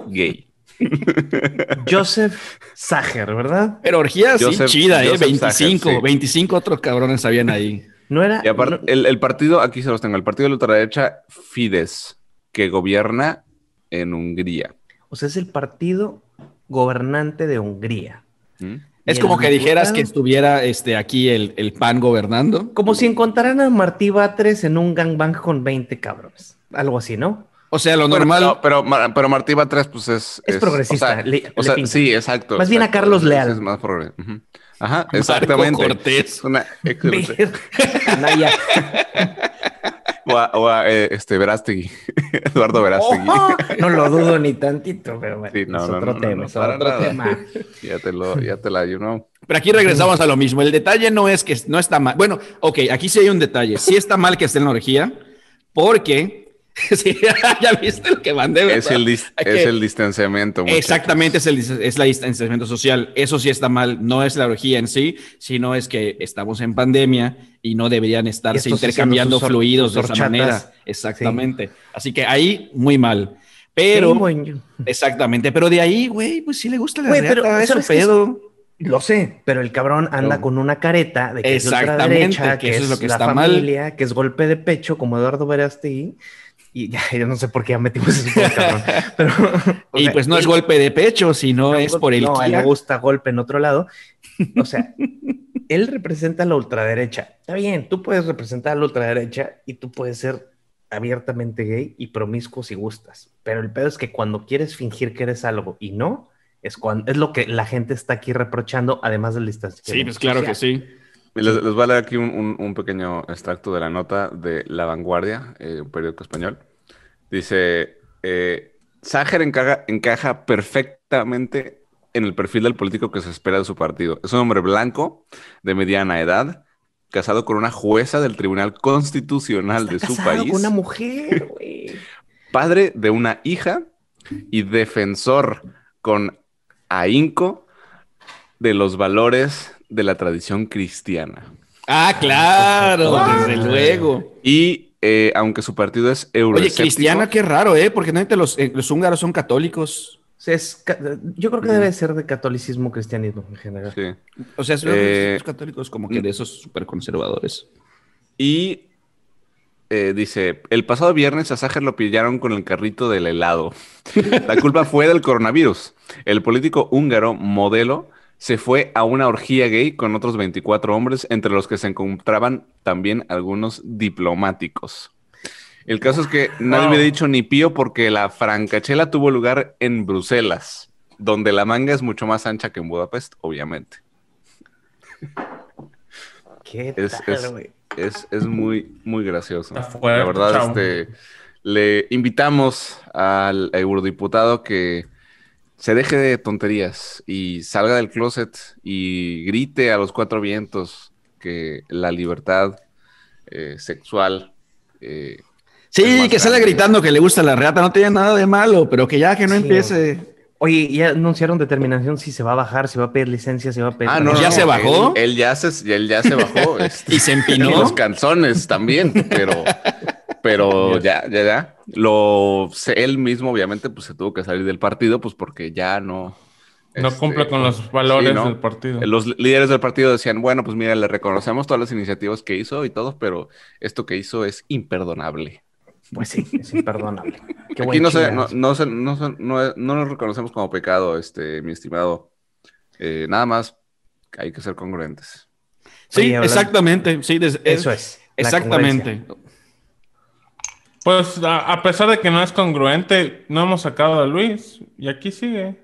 gay. Joseph Sager, ¿verdad? Pero orgía sí Joseph- chida, ¿eh? Joseph 25, Sager, sí. 25 otros cabrones habían ahí. No era. Y aparte, no- el, el partido, aquí se los tengo, el partido de la ultraderecha Fidesz, que gobierna en Hungría. o sea, es el partido gobernante de Hungría. ¿Mm? Es ¿Y como que dijeras que estuviera este, aquí el, el PAN gobernando. Como si encontraran a Martí Batres en un gangbang con 20 cabrones. Algo así, ¿no? O sea, lo Bueno, normal. no, pero, pero Martí Batres, pues es... Es progresista, O sea, le- o le sea, pinta. sí, exacto. Más bien a. Carlos Es- Leal. Es más progre- ujú. Ajá, Marco exactamente. Cortés. Es una. O a, o a, eh, este, Verástegui. Eduardo Verástegui. Oh, no lo dudo ni tantito, pero bueno, Sí, no, es no, otro no, tema, no, es otro nada. tema. Ya te lo, ya te la, you know. Pero aquí regresamos a lo mismo. El detalle no es que no está mal. Bueno, ok, aquí sí hay un detalle. Sí está mal que esté en la orgía, porque sí, ya viste lo que mandé. ¿verdad? Es el, es que- el distanciamiento. muchachos. Exactamente, es el, es la distanciamiento social. Eso sí está mal. No es la orgía en sí, sino es que estamos en pandemia y no deberían estarse intercambiando sus fluidos de esa manera. Exactamente. Así que ahí, muy mal. Pero, Sí, exactamente. Pero de ahí, güey, pues sí le gusta la Güey, pero, reata, es su ¿sabes qué es? pedo. Lo sé, pero el cabrón anda No. con una careta de que es Exactamente, ultraderecha, que que, eso es, es lo que la está mal. familia, que es golpe de pecho, como Eduardo Verástegui. Y ya, yo no sé por qué ya metimos ese cabrón. Pero, Y sea, pues no es golpe de pecho, sino no, es por el No, le gusta golpe en otro lado. O sea, él representa a la ultraderecha. Está bien, tú puedes representar a la ultraderecha y tú puedes ser abiertamente gay y promiscuo si gustas. Pero el pedo es que cuando quieres fingir que eres algo y no, es, cuando, es lo que la gente está aquí reprochando, además del distanciamiento. Sí, pues claro que sí. Les, les voy a leer aquí un, un- un pequeño extracto de la nota de La Vanguardia, eh, un periódico español. Dice, eh, encaja, encaja perfectamente en el perfil del político que se espera de su partido. Es un hombre blanco, de mediana edad, casado con una jueza del Tribunal Constitucional de su casado país, con una mujer, güey. padre de una hija y defensor con ahínco de los valores de la tradición cristiana. Ah, claro, Ah. desde luego. Y eh, aunque su partido es Oye, euroescéptico, cristiana, qué raro, ¿eh? Porque normalmente los, eh, los húngaros son católicos. O sea, es yo creo que debe ser de catolicismo cristianismo en general. sí. O sea, son Eh, los católicos como que de esos súper conservadores. Y eh, dice, el pasado viernes a Ságer lo pillaron con el carrito del helado. La culpa fue del coronavirus. El político húngaro modelo se fue a una orgía gay con otros 24 hombres, entre los que se encontraban también algunos diplomáticos. El caso es que nadie Wow. hubiera dicho ni pío porque la francachela tuvo lugar en Bruselas, donde la manga es mucho más ancha que en Budapest, obviamente. ¿Qué Es- tal, es- güey? Es, es muy, muy gracioso. Está fuerte, la verdad, este, le invitamos al eurodiputado que se deje de tonterías y salga del closet y grite a los cuatro vientos que la libertad eh, sexual eh, Sí, que sale grande. gritando que le gusta la reata, no tiene nada de malo, pero que ya que no Sí. empiece. Oye, ya anunciaron determinación si se va a bajar, si va a pedir licencia, si va a pedir. Ah, no, ¿Ya no, se bajó? Él, él ya se, él ya se bajó. este, Y se y empinó. los canzones también, pero, pero ya, ya, ya. Lo, él mismo, obviamente, pues se tuvo que salir del partido, pues porque ya no. No este, cumple con los valores sí, ¿no? del partido. Los líderes del partido decían, bueno, pues mira, le reconocemos todas las iniciativas que hizo y todo, pero esto que hizo es imperdonable. Pues sí, es imperdonable. Qué Aquí no, se, no, no, se- no, no, no lo reconocemos como pecado, este, mi estimado. Eh, nada más, hay que ser congruentes. Sí, Oye, exactamente. Sí, des- Eso es. Exactamente. Pues a, a pesar de que no es congruente, no hemos sacado a Luis y aquí sigue.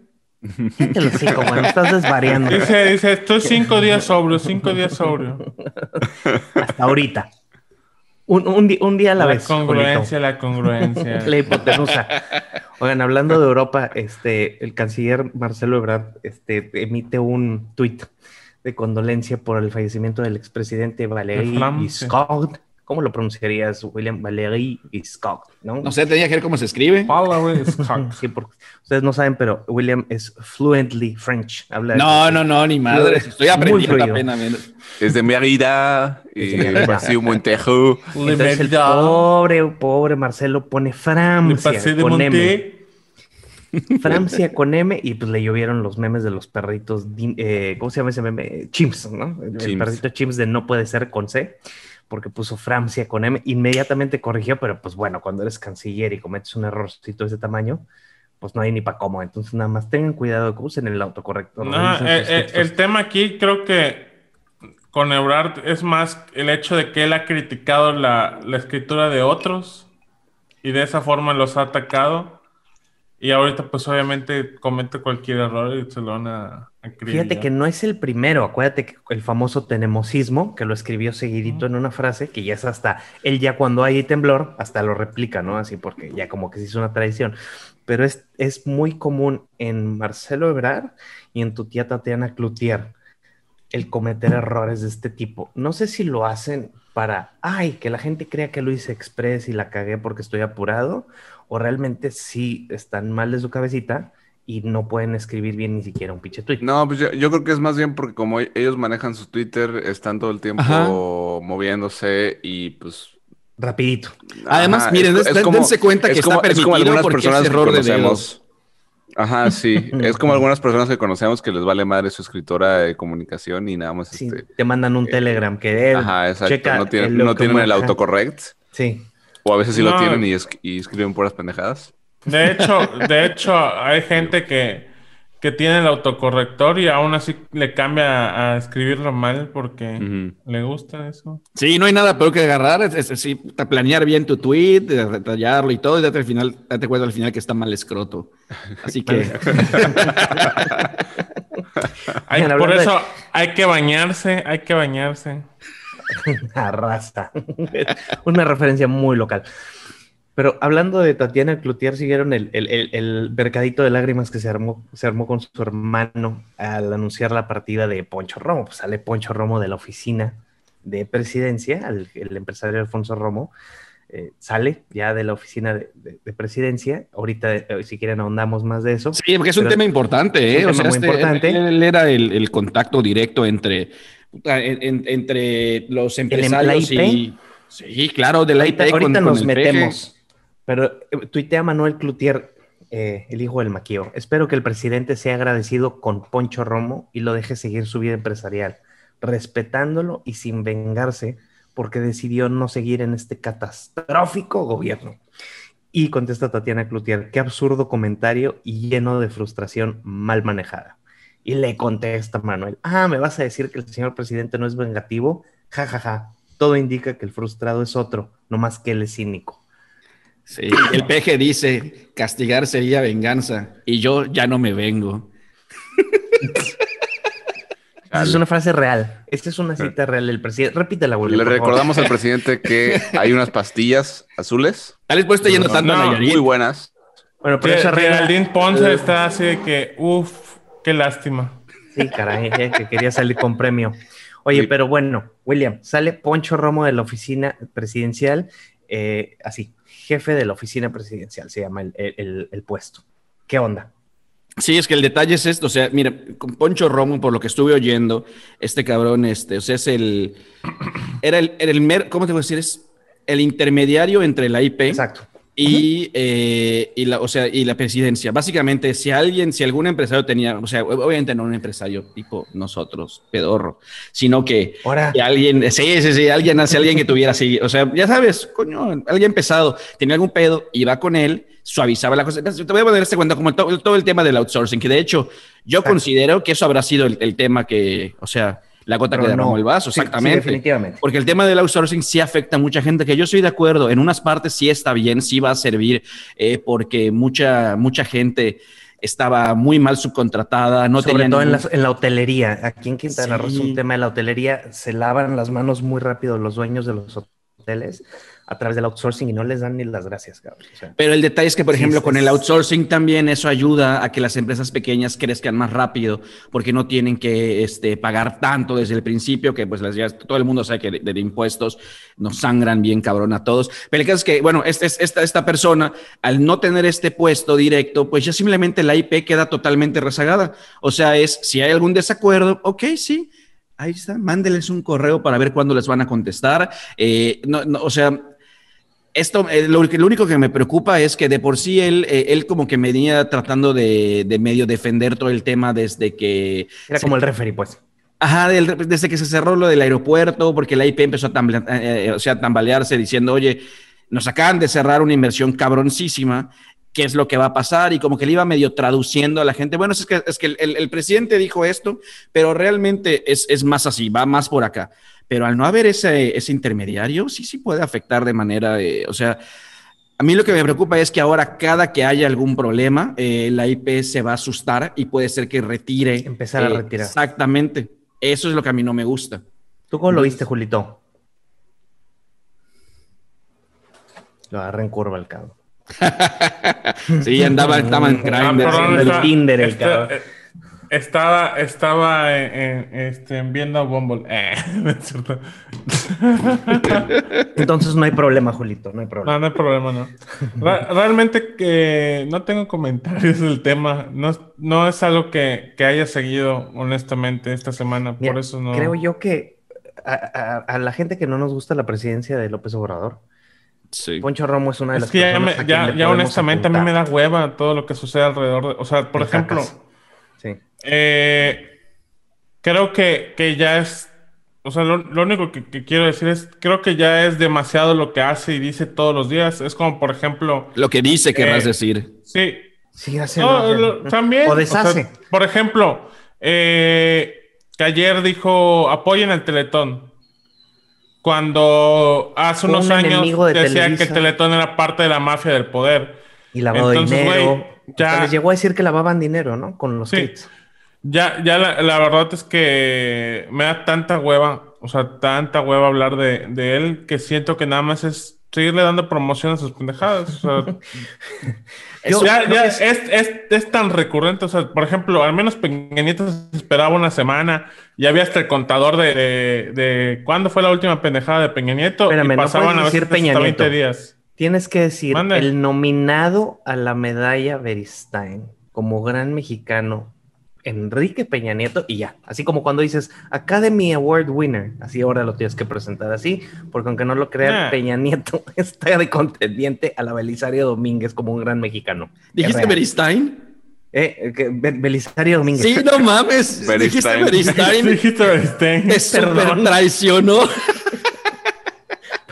el hocico, güey, me estás desvariando. Dice, dice, estoy cinco días sobrio, cinco días sobrio. Hasta ahorita. Un, un di- un día a la, La vez. congruencia, la congruencia. La hipotenusa. Oigan, hablando de Europa, este, el canciller Marcelo Ebrard este, emite un tuit de condolencia por el fallecimiento del expresidente Francia. Giscard ¿Cómo lo pronunciarías, William? Valery Scott, ¿no? No sé, tenía que ver cómo se escribe. Valery Scott. Sí, porque ustedes no saben, pero William es fluently French. Habla No, no, no, ni madre. Estoy aprendiendo apenas. Es de Mérida y Es de Mérida. Paseo Montejo. Entonces el pobre, pobre Marcelo pone Francia pasé de con M. Monte. Francia con M y pues le llovieron los memes de los perritos, eh, ¿cómo se llama ese meme? Chimps, ¿no? El, el Chimps. perrito Chimps de no puede ser con C, porque puso Francia con M, inmediatamente corrigió, pero pues bueno, cuando eres canciller y cometes un errorcito de ese tamaño, pues no hay ni para cómo, entonces nada más tengan cuidado, que usen el autocorrector. No, eh, eh, el tema aquí creo que con Ebrard es más el hecho de que él ha criticado la, la escritura de otros y de esa forma los ha atacado. Y ahorita pues obviamente comete cualquier error y se lo van a, Fíjate que no es el primero, acuérdate que el famoso tenemosismo, que lo escribió seguidito en una frase, que ya es hasta, él ya cuando hay temblor, hasta lo replica, ¿no? Así porque ya como que se hizo una tradición. Pero es, es muy común en Marcelo Ebrard y en tu tía Tatiana Cloutier el cometer errores de este tipo. No sé si lo hacen para, ay, que la gente crea que lo hice express y la cagué porque estoy apurado, o realmente sí están mal de su cabecita y no pueden escribir bien ni siquiera un pinche tweet. No, pues yo, yo creo que es más bien porque como e- ellos manejan su Twitter, están todo el tiempo Ajá. moviéndose y pues... Rapidito. Además, miren, es- es- es como- dense cuenta que es está como, es como permitido algunas personas que error de conocemos. Ajá, sí. Es como algunas personas que conocemos que les vale madre su escritora de comunicación y nada más Sí, este... te mandan un Telegram que él Ajá, exacto. checa No tienen, el no que tienen el autocorrect. Sí. O a veces sí lo tienen y, es- y escriben puras pendejadas. De hecho, de hecho, hay gente que, que tiene el autocorrector y aún así le cambia a escribirlo mal porque le gusta eso. Sí, no hay nada peor que agarrar, es, es- planear bien tu tweet, de- detallarlo y todo, y date, al final, date cuenta al final que está mal escroto. Así que, Hay- Bien, por de- eso hay que bañarse, hay que bañarse. Arrasa. Una referencia muy local. Pero hablando de Tatiana Cloutier, siguieron el, el, el, el mercadito de lágrimas que se armó, se armó con su hermano al anunciar la partida de Poncho Romo. Pues sale Poncho Romo de la oficina de presidencia, el, el empresario Alfonso Romo, eh, sale ya de la oficina de, de- de presidencia. Ahorita, eh, si quieren, ahondamos más de eso. sí, porque es un tema importante, ¿eh? un O sea, tema muy este- importante. Él, él era el, el contacto directo entre, en- entre los empresarios IP? y... Sí, claro, de la IP Ahorita, con- ahorita con nos peje. Pero eh, tuitea Manuel Cloutier, eh, el hijo del maquillo. Espero que el presidente sea agradecido con Poncho Romo y lo deje seguir su vida empresarial, respetándolo y sin vengarse, porque decidió no seguir en este catastrófico gobierno. Y contesta Tatiana Cloutier, qué absurdo comentario y lleno de frustración mal manejada. Y le contesta Manuel, ah, ¿me vas a decir que el señor presidente no es vengativo? Ja, ja, ja. Todo indica que el frustrado es otro, no más que él es cínico. Sí, el peje dice, castigar sería venganza, y yo ya no me vengo. Esa es una frase real. Esta es una cita real del presidente. Repítela, güey. Le por favor. recordamos al presidente que hay unas pastillas azules Tal vez está yendo No, tanto a no, Nayarit. muy buenas. Bueno, pero esa regla... Geraldine Ponce está así de que, uff, qué lástima. Sí, caray, eh, que quería salir con premio. Oye, Sí. pero bueno, William, sale Poncho Romo de la oficina presidencial, eh, así, jefe de la oficina presidencial, se llama el, el- el- puesto. ¿Qué onda? Sí, es que el detalle es esto, o sea, mira, con Poncho Romo, por lo que estuve oyendo, este cabrón, este, o sea, es el, era el, era el mer, ¿cómo te voy a decir? Es el intermediario entre la IP Exacto. Y, eh, y la, o sea, y la presidencia. Básicamente, si alguien, si algún empresario tenía, o sea, obviamente no un empresario tipo nosotros, pedorro, sino que que alguien, sí, sí, sí, alguien hace alguien que tuviera así, o sea, ya sabes, coño, alguien pesado, tenía algún pedo, iba con él, suavizaba la cosa. Te voy a poner este cuenta como todo, todo el tema del outsourcing, que de hecho yo Exacto. considero que eso habrá sido el, el tema que, o sea, la gota que pero derramó no. el vaso, Sí, sí, exactamente. definitivamente. Porque el tema del outsourcing sí afecta a mucha gente, que yo estoy de acuerdo. En unas partes sí está bien, sí va a servir, eh, porque mucha, mucha gente estaba muy mal subcontratada, no Sobre tenía todo en la, en la hotelería. Aquí en Quintana Roo es Sí. un tema de la hotelería. Se lavan las manos muy rápido los dueños de los hoteles a través del outsourcing y no les dan ni las gracias, cabrón. O sea, Pero el detalle es que, por Sí, ejemplo, es- con el outsourcing también eso ayuda a que las empresas pequeñas crezcan más rápido porque no tienen que este, pagar tanto desde el principio, que pues las, ya todo el mundo sabe que de, de impuestos nos sangran bien cabrón a todos. Pero el caso es que, bueno, este, esta, esta persona, al no tener este puesto directo, pues ya simplemente la IP queda totalmente rezagada. O sea, es, si hay algún desacuerdo, ok, sí. Ahí está, mándeles un correo para ver cuándo les van a contestar. Eh, no, no, o sea, esto, eh, lo, lo único que me preocupa es que de por sí él, eh, él como que venía tratando de, de medio defender todo el tema desde que... era como el referee, pues. Ajá, del- desde que se cerró lo del aeropuerto, porque la IP empezó a, eh, eh, o sea, a tambalearse diciendo, oye, nos acaban de cerrar una inversión cabroncísima, ¿qué es lo que va a pasar? Y como que le iba medio traduciendo a la gente. Bueno, es que, es que el, presidente dijo esto, pero realmente es, es más así, va más por acá. Pero al no haber ese, ese intermediario, sí, sí puede afectar de manera, eh, o sea, a mí lo que me preocupa es que ahora cada que haya algún problema, eh, la IP se va a asustar y puede ser que retire. Empezar a eh, retirar. Exactamente. Eso es lo que a mí no me gusta. ¿Tú cómo lo viste, Julito? Lo agarré en curva el cabrón. Sí, andaba, estaba en Ah, Grindr. el está- Tinder, el está- cabrón. eh, Estaba, estaba en, en- este, viendo a Bumble. Eh, no es cierto. Entonces no hay problema, Julito, no hay problema. No, no hay problema, no. Realmente que no tengo comentarios del tema. No, es- no es algo que, que haya seguido, honestamente, esta semana. Mira, Por eso no. Creo yo que a, a- a la gente que no nos gusta la presidencia de López Obrador, Sí. Poncho Romo es una de Es las que ya, me- ya, ya honestamente a mí me da hueva todo lo que sucede alrededor de. O sea, por ejemplo. Sí. Eh, creo que, que ya es, o sea, lo, lo único que, que quiero decir es, creo que ya es demasiado lo que hace y dice todos los días. Es como, por ejemplo, Lo que dice querrás Eh, decir. sí, Sí, hace. no, lo- también. O o deshace. sea, por ejemplo, eh, que ayer dijo, apoyen el Teletón. Cuando hace unos un años de decía que. Teletón era parte de la mafia del poder. y lavado de entonces, dinero. ya- les llegó a decir que lavaban dinero, ¿no? Con los Sí. Ya, ya la, la verdad es que me da tanta hueva, o sea, tanta hueva hablar de, de él que siento que nada más es seguirle dando promoción a sus pendejadas. O sea, Yo ya, ya es, es- es, es tan recurrente. O sea, por ejemplo, al menos Peña Nieto se esperaba una semana. Ya había hasta el contador de, de, de cuándo fue la última pendejada de Peña Nieto. Espérame, y pasaban a veces decir Peña hasta Nieto. 20 días. Tienes que decir Mande. el nominado a la medalla Beristain como gran mexicano, Enrique Peña Nieto, y ya. Así como cuando dices Academy Award winner, así ahora lo tienes que presentar así, porque aunque no lo crean, Nah. Peña Nieto está de contendiente a la Belisario Domínguez como un gran mexicano. ¿Dijiste. Beristain? Eh, que Be- Belisario Domínguez. Sí, no mames. Dijiste Beristain. Beristain. Dijiste, Beristain. Es súper Perdón. traicionó.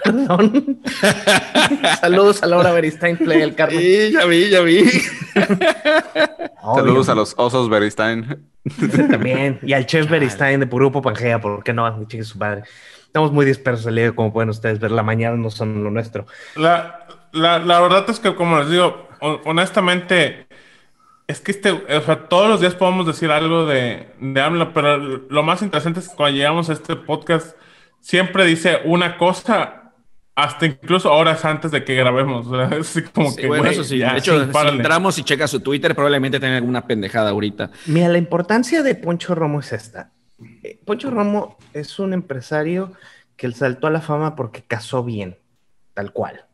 Perdón. Saludos a Laura Beristain, play el Carmen. Sí, ya vi, ya vi. Saludos a los osos Beristain. También. Y al chef Beristain de Grupo Pangea, ¿por qué no? Chingue su padre. Estamos muy dispersos el día, como pueden ustedes ver. La mañana no son lo nuestro. La, la, la verdad es que, como les digo, hon- honestamente, es que este, o sea, todos los días podemos decir algo de, de AMLO, pero lo más interesante es que cuando llegamos a este podcast, siempre dice una cosa, hasta incluso horas antes de que grabemos. O sea, es como Sí, que, bueno, eso sí. ya, de hecho, sí, si entramos y checas su Twitter, probablemente tenga alguna pendejada ahorita. Mira, la importancia de Poncho Romo es esta. Eh, Poncho Romo es un empresario que él saltó a la fama porque casó bien, tal cual.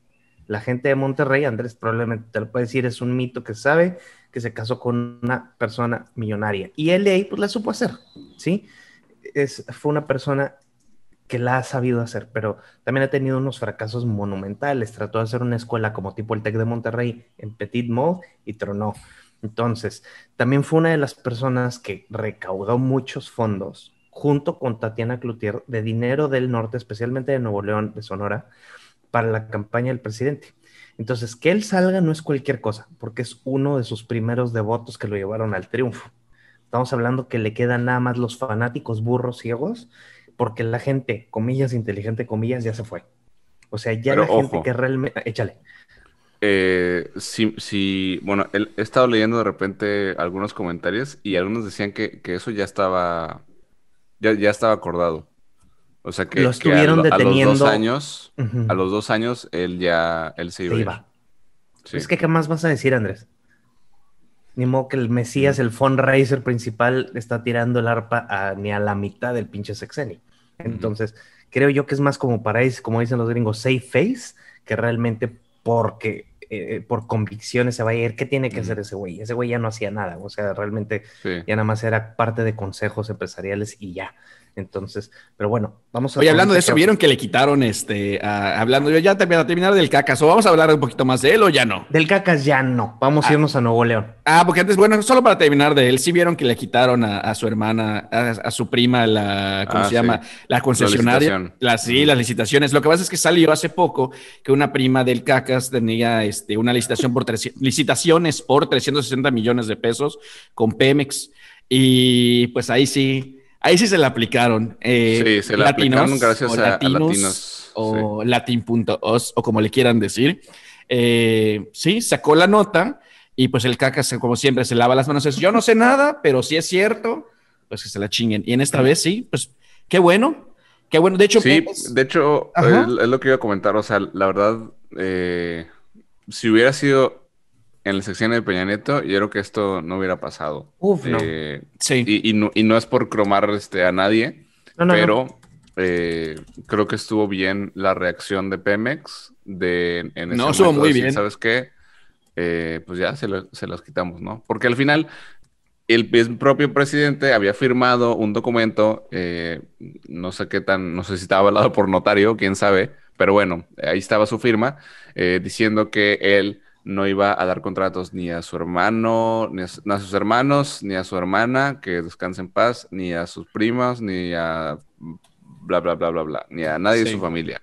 La gente de Monterrey, Andrés probablemente te lo puede decir, es un mito que sabe que se casó con una persona millonaria. Y él de ahí, pues la supo hacer, ¿sí? Es, fue una persona que la ha sabido hacer, pero también ha tenido unos fracasos monumentales. Trató de hacer una escuela como tipo el TEC de Monterrey en Petit Mode y tronó. Entonces, también fue una de las personas que recaudó muchos fondos junto con Tatiana Cloutier de dinero del norte, especialmente de Nuevo León, de Sonora, para la campaña del presidente. Entonces, que él salga no es cualquier cosa, porque es uno de sus primeros devotos que lo llevaron al triunfo. Estamos hablando que le quedan nada más los fanáticos burros ciegos, porque la gente, comillas, inteligente, comillas, ya se fue. O sea, ya Pero la gente que realmente... Échale. Eh, sí, sí, bueno, él- he estado leyendo de repente algunos comentarios y algunos decían que, que eso ya estaba, ya, ya estaba acordado. O sea que, Lo que estuvieron a, lo- a los deteniendo. dos años, a los dos años, él ya, él se iba. Se iba. Sí. Es que, ¿qué más vas a decir, Andrés? Ni modo que el Mesías, el fundraiser principal, está tirando el arpa a- ni a la mitad del pinche sexenio. Entonces, creo yo que es más como para, como dicen los gringos, safe face, que realmente porque eh, por convicciones se va a ir. ¿Qué tiene que hacer ese güey? Ese güey ya no hacía nada. O sea, realmente Sí. ya nada más era parte de consejos empresariales y ya. Entonces, pero bueno, vamos a... Oye, hablando de eso, que- ¿vieron que le quitaron este, hablando, yo ya terminar, terminar del cacas, o vamos a hablar un poquito más de él o ya no? Del cacas ya no. Vamos a irnos a Nuevo León. Ah, porque antes, bueno, solo para terminar de él, sí vieron que le quitaron a, a su hermana, a, a su prima, la, ¿cómo Ah, se sí. llama? La concesionaria. Las, sí, las licitaciones. Lo que pasa es que salió hace poco que una prima del CACAS tenía este, una licitación por 300 licitaciones por 360 millones de pesos con Pemex. Y pues ahí sí, ahí sí se la aplicaron. Eh, Sí, se la aplicaron gracias o a- a latinos, O latin.os o como le quieran decir. Eh, sí, sacó la nota y pues el caca, se- como siempre, se lava las manos. Es, Yo no sé nada, pero si es cierto, pues que se la chinguen. Y en esta vez sí, pues qué bueno, qué bueno. De hecho, Sí, es- de hecho, es lo que iba a comentar. O sea, la verdad, eh, si hubiera sido en el sexenio de Peña Nieto, yo creo que esto no hubiera pasado. Uf, no. Eh, sí. y, y no, y no es por cromar este, a nadie, No, no, no. pero eh, creo que estuvo bien la reacción de Pemex. De, en ese No, estuvo muy decir, bien. ¿Sabes qué? Eh, pues ya se, lo- se los quitamos, ¿no? Porque al final el propio presidente había firmado un documento, eh, no sé qué tan, no sé si estaba avalado por notario, quién sabe, pero bueno, ahí estaba su firma, eh, diciendo que él no iba a dar contratos ni a su hermano, ni a, su- ni a sus hermanos, ni a su hermana, que descanse en paz, ni a sus primas, ni a bla, bla, bla, bla, bla, ni a nadie de su familia,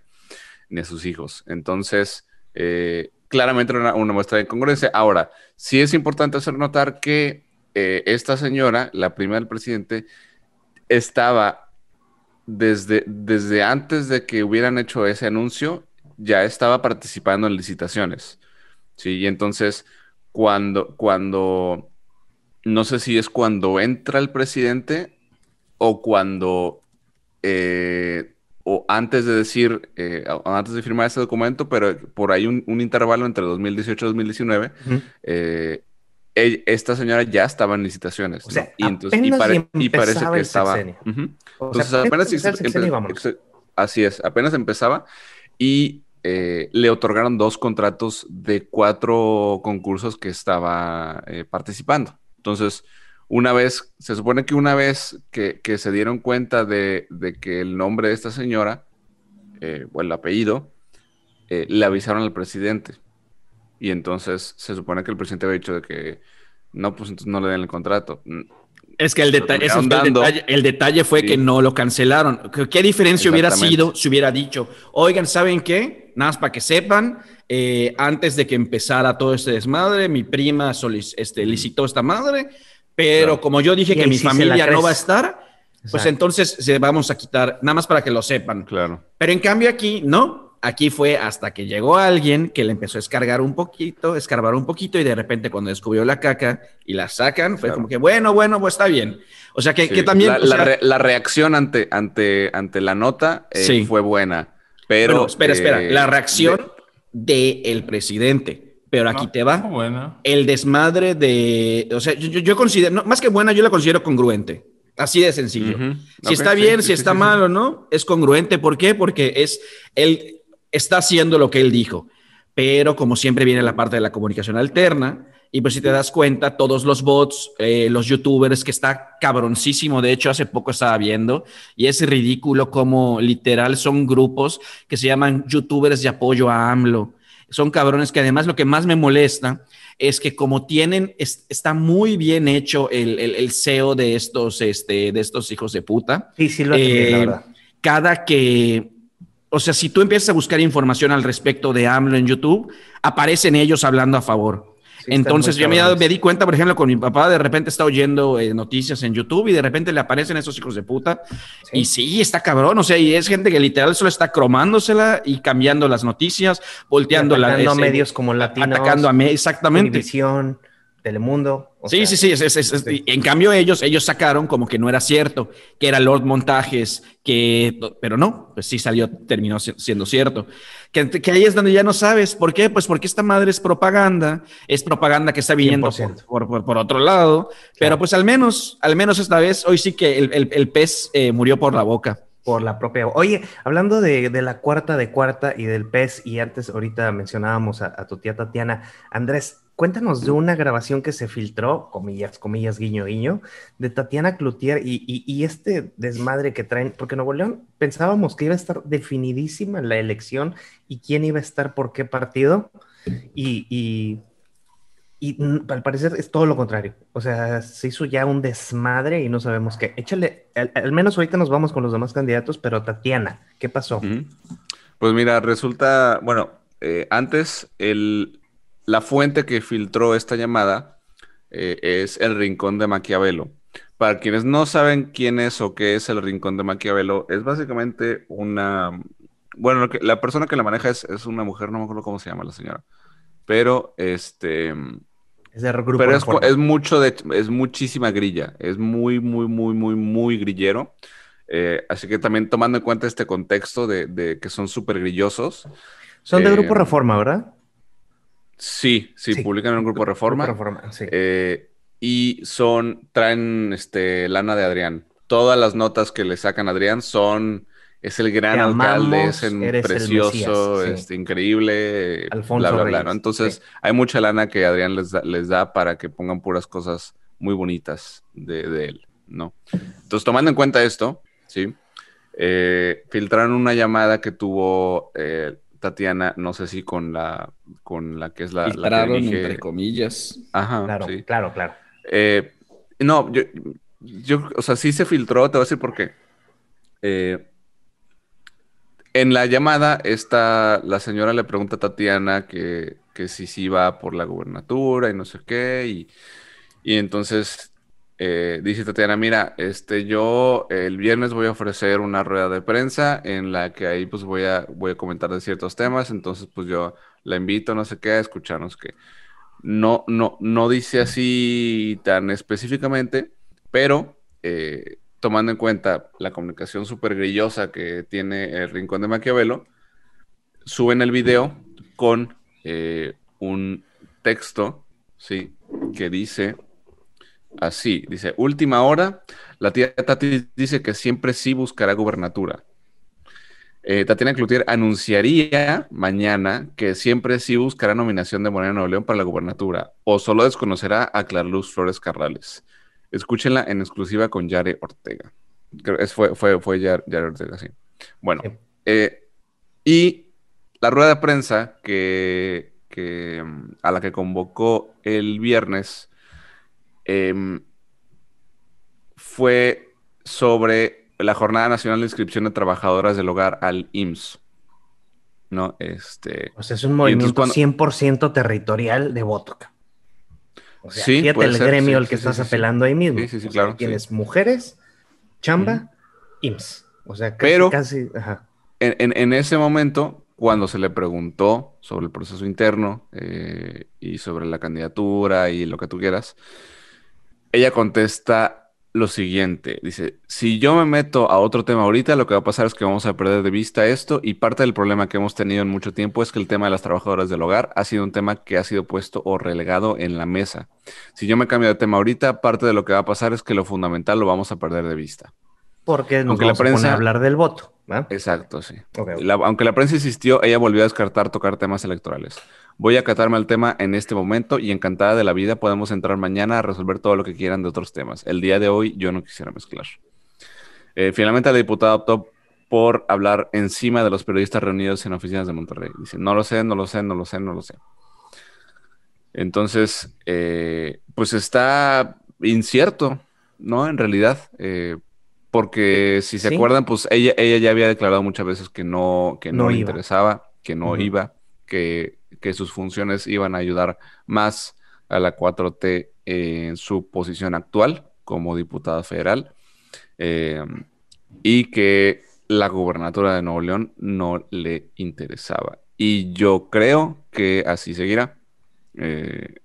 ni a sus hijos. Entonces, eh, claramente era una, una muestra de incongruencia. Ahora, sí es importante hacer notar que eh, esta señora, la prima del presidente, estaba desde, desde antes de que hubieran hecho ese anuncio, ya estaba participando en licitaciones. Sí, y entonces cuando, cuando, no sé si es cuando entra el presidente o cuando, eh, o antes de decir, eh, antes de firmar ese documento, pero por ahí un, un intervalo entre 2018 y 2019, Ujú. eh, ell- esta señora ya estaba en licitaciones. O sea, ¿no? y, entonces, y, apenas pare- y parece que estaba. sexenio. Ujú. O sea, Entonces apenas empezaba el sexenio así es, apenas empezaba y eh, le otorgaron dos contratos de cuatro concursos que estaba eh, participando. Entonces, una vez, se supone que una vez que, que se dieron cuenta de, de que el nombre de esta señora, eh, o el apellido, eh, le avisaron al presidente. Y entonces se supone que el presidente había dicho de que no, pues entonces no le den el contrato. Mm, Es que el, detalle, el, detalle, el detalle fue Sí. que no lo cancelaron. ¿Qué, diferencia hubiera sido si hubiera dicho, oigan, ¿saben qué? Nada más para que sepan, eh, antes de que empezara todo este desmadre, mi prima solic- este, licitó esta madre, pero Claro. como yo dije Y que mi la familia no va a estar, pues Exacto. entonces vamos a quitar, nada más para que lo sepan. Claro. Pero en cambio aquí, no. Aquí fue hasta que llegó alguien que le empezó a escargar un poquito, escarbar un poquito y de repente cuando descubrió la caca y la sacan, fue Claro. como que, bueno, bueno, pues está bien. O sea, que, Sí, que también... La, o la sea, re- la reacción ante, ante, ante la nota eh, Sí. fue buena. Pero. bueno, espera, espera. eh, La reacción del presidente. Pero aquí No, te va. buena. El desmadre de... O sea, yo, yo- considero... no, más que buena, yo la considero congruente. Así de sencillo. Si está sí, bien, sí, si sí, está sí, sí. mal o no, es congruente. ¿Por qué? Porque es él está haciendo lo que él dijo. Pero como siempre viene la parte de la comunicación alterna. Y pues si te das cuenta, todos los bots, eh, los youtubers, que está cabroncísimo. De hecho, hace poco estaba viendo y es ridículo como literal son grupos que se llaman youtubers de apoyo a AMLO. Son cabrones que además lo que más me molesta es que como tienen, es- está muy bien hecho el, el, el SEO de estos, este, de estos hijos de puta. Sí, sí lo entendí, la Eh, verdad. cada que, o sea, si tú empiezas a buscar información al respecto de AMLO en YouTube, aparecen ellos hablando a favor. Sí, Entonces yo me, di cuenta, por ejemplo, con mi papá, de repente está oyendo eh, noticias en YouTube y de repente le aparecen esos hijos de puta. Sí. Y sí, está cabrón, o sea, y es gente que literal solo está cromándosela y cambiando las noticias, volteando la atacando a ese- medios como Latinos, atacando a me- exactamente. Univisión, Telemundo. Sí, sí, sí, En cambio ellos, ellos sacaron como que no era cierto, que era Lord Montajes, que, pero no, pues sí salió, terminó siendo cierto. Que, que, ahí es donde ya no sabes. ¿Por qué? Pues porque esta madre es propaganda, es propaganda que está viniendo por, por, por, otro lado, pero pues al menos, al menos esta vez, hoy sí que el, el, el pez eh, murió por la boca por la propia. Oye, hablando de, de, la cuarta de cuarta y del pez, y antes ahorita mencionábamos a, a, tu tía Tatiana, Andrés, cuéntanos de una grabación que se filtró, comillas, comillas, guiño, guiño, de Tatiana Cloutier y, y, este desmadre que traen, porque Nuevo León pensábamos que iba a estar definidísima la elección y quién iba a estar por qué partido, y, y al parecer es todo lo contrario. O sea, se hizo ya un desmadre y no sabemos qué. Échale, al, menos ahorita nos vamos con los demás candidatos, pero Tatiana, ¿qué pasó? Pues mira, resulta, bueno, eh, antes el, la fuente que filtró esta llamada eh, es el Rincón de Maquiavelo. Para quienes no saben quién es o qué es el Rincón de Maquiavelo, es básicamente una... Bueno, la persona que la maneja es, es una mujer, no me acuerdo cómo se llama la señora, pero este es de grupo Pero es, mucho de, es muchísima grilla. Es muy, muy, muy, muy, muy grillero. Eh, así que también tomando en cuenta este contexto de, que son súper grillosos. Son de Grupo eh, Reforma, ¿verdad? Sí, sí, publican en el Grupo Reforma. Reforma sí. Eh, y son, traen este, lana de Adrián. Todas las notas que le sacan a Adrián son es el gran alcalde, es el precioso, este, increíble, Alfonso bla, bla, ¿no? Entonces, hay mucha lana que Adrián les da, les da para que pongan puras cosas muy bonitas de, él, ¿no? Entonces, tomando en cuenta esto, ¿sí? Eh, filtraron una llamada que tuvo eh, Tatiana, no sé si con la, con la que es la... Filtraron, entre comillas. Ajá, claro, claro, claro. Eh, no, yo, yo, o sea, sí se filtró, te voy a decir por qué. Eh, en la llamada, está, la señora le pregunta a Tatiana que, que si sí va por la gubernatura y no sé qué. Y, y entonces eh, dice Tatiana, mira, este, yo el viernes voy a ofrecer una rueda de prensa en la que ahí pues voy a, voy a comentar de ciertos temas. Entonces pues yo la invito, no sé qué, a escucharnos que no, no, no dice así tan específicamente, pero... Eh, tomando en cuenta la comunicación súper grillosa que tiene el Rincón de Maquiavelo, suben el video con eh, un texto, ¿sí? Que dice así, dice, última hora, la tía Tati dice que siempre sí buscará gubernatura. Eh, Tatiana Cloutier anunciaría mañana que siempre sí buscará nominación de Morena Nuevo León para la gubernatura o solo desconocerá a Clarluz Flores Carrales. Escúchenla en exclusiva con Yare Ortega. Creo, fue, fue, fue Yare, Ortega, sí. Bueno, eh, y la rueda de prensa que, a la que convocó el viernes em, fue sobre la Jornada Nacional de Inscripción de Trabajadoras del Hogar al IMSS. ¿no? Este, o sea, es un movimiento 100% territorial de voto. O sea, sí, fíjate el gremio al que estás apelando ahí mismo. Sí, sí, claro. tienes mujeres, chamba, IMSS. O sea, casi, Pero, casi. En, ese momento, cuando se le preguntó sobre el proceso interno eh, y sobre la candidatura y lo que tú quieras, ella contesta lo siguiente. Dice, si yo me meto a otro tema ahorita, lo que va a pasar es que vamos a perder de vista esto y parte del problema que hemos tenido en mucho tiempo es que el tema de las trabajadoras del hogar ha sido un tema que ha sido puesto o relegado en la mesa. Si yo me cambio de tema ahorita, parte de lo que va a pasar es que lo fundamental lo vamos a perder de vista. Porque nos aunque la prensa a hablar del voto. Exacto, sí. aunque la prensa insistió, ella volvió a descartar tocar temas electorales. Voy a acatarme al tema en este momento y encantada de la vida podemos entrar mañana a resolver todo lo que quieran de otros temas. El día de hoy yo no quisiera mezclar. Eh, finalmente la diputada optó por hablar encima de los periodistas reunidos en oficinas de Monterrey. Dice, no lo sé, no lo sé, no lo sé, no lo sé. Entonces, eh, pues está incierto, ¿no? En realidad, eh, porque si se acuerdan, pues ella, ella ya había declarado muchas veces que no, que no, le interesaba, que no iba, que que sus funciones iban a ayudar más a la 4T en su posición actual como diputada federal eh, y que la gubernatura de Nuevo León no le interesaba. Y yo creo que así seguirá. Eh,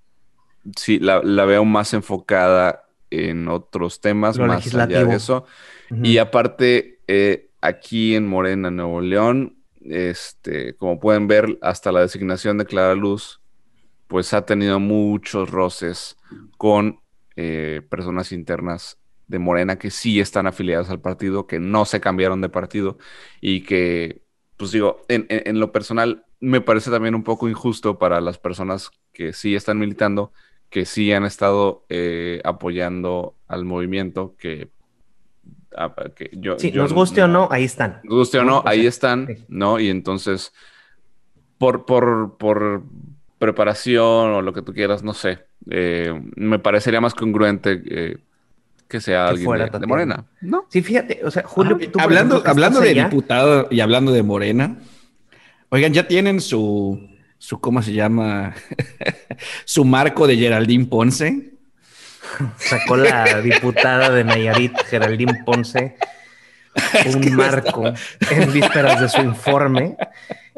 sí, la, la veo más enfocada en otros temas, Lo más allá de eso. Y aparte, eh, aquí en Morena, Nuevo León, este, como pueden ver, hasta la designación de Clara Luz, pues ha tenido muchos roces con eh, personas internas de Morena que sí están afiliadas al partido, que no se cambiaron de partido y que, pues digo, en, lo personal me parece también un poco injusto para las personas que sí están militando, que sí han estado eh, apoyando al movimiento, que, que yo... Sí, yo nos guste o no, ahí están. nos guste o ¿no? O ahí están, sí. ¿no? Y entonces, por, por, por preparación o lo que tú quieras, no sé, eh, me parecería más congruente eh, que sea Que alguien fuera de. Morena, ¿no? Sí, fíjate, o sea, Julio, Ah, tú, hablando ejemplo, hablando de allá, diputado y hablando de Morena, oigan, ya tienen su, su ¿cómo se llama? su marco de Geraldine Ponce. Sacó la diputada de Nayarit, Geraldine Ponce, un marco en vísperas de su informe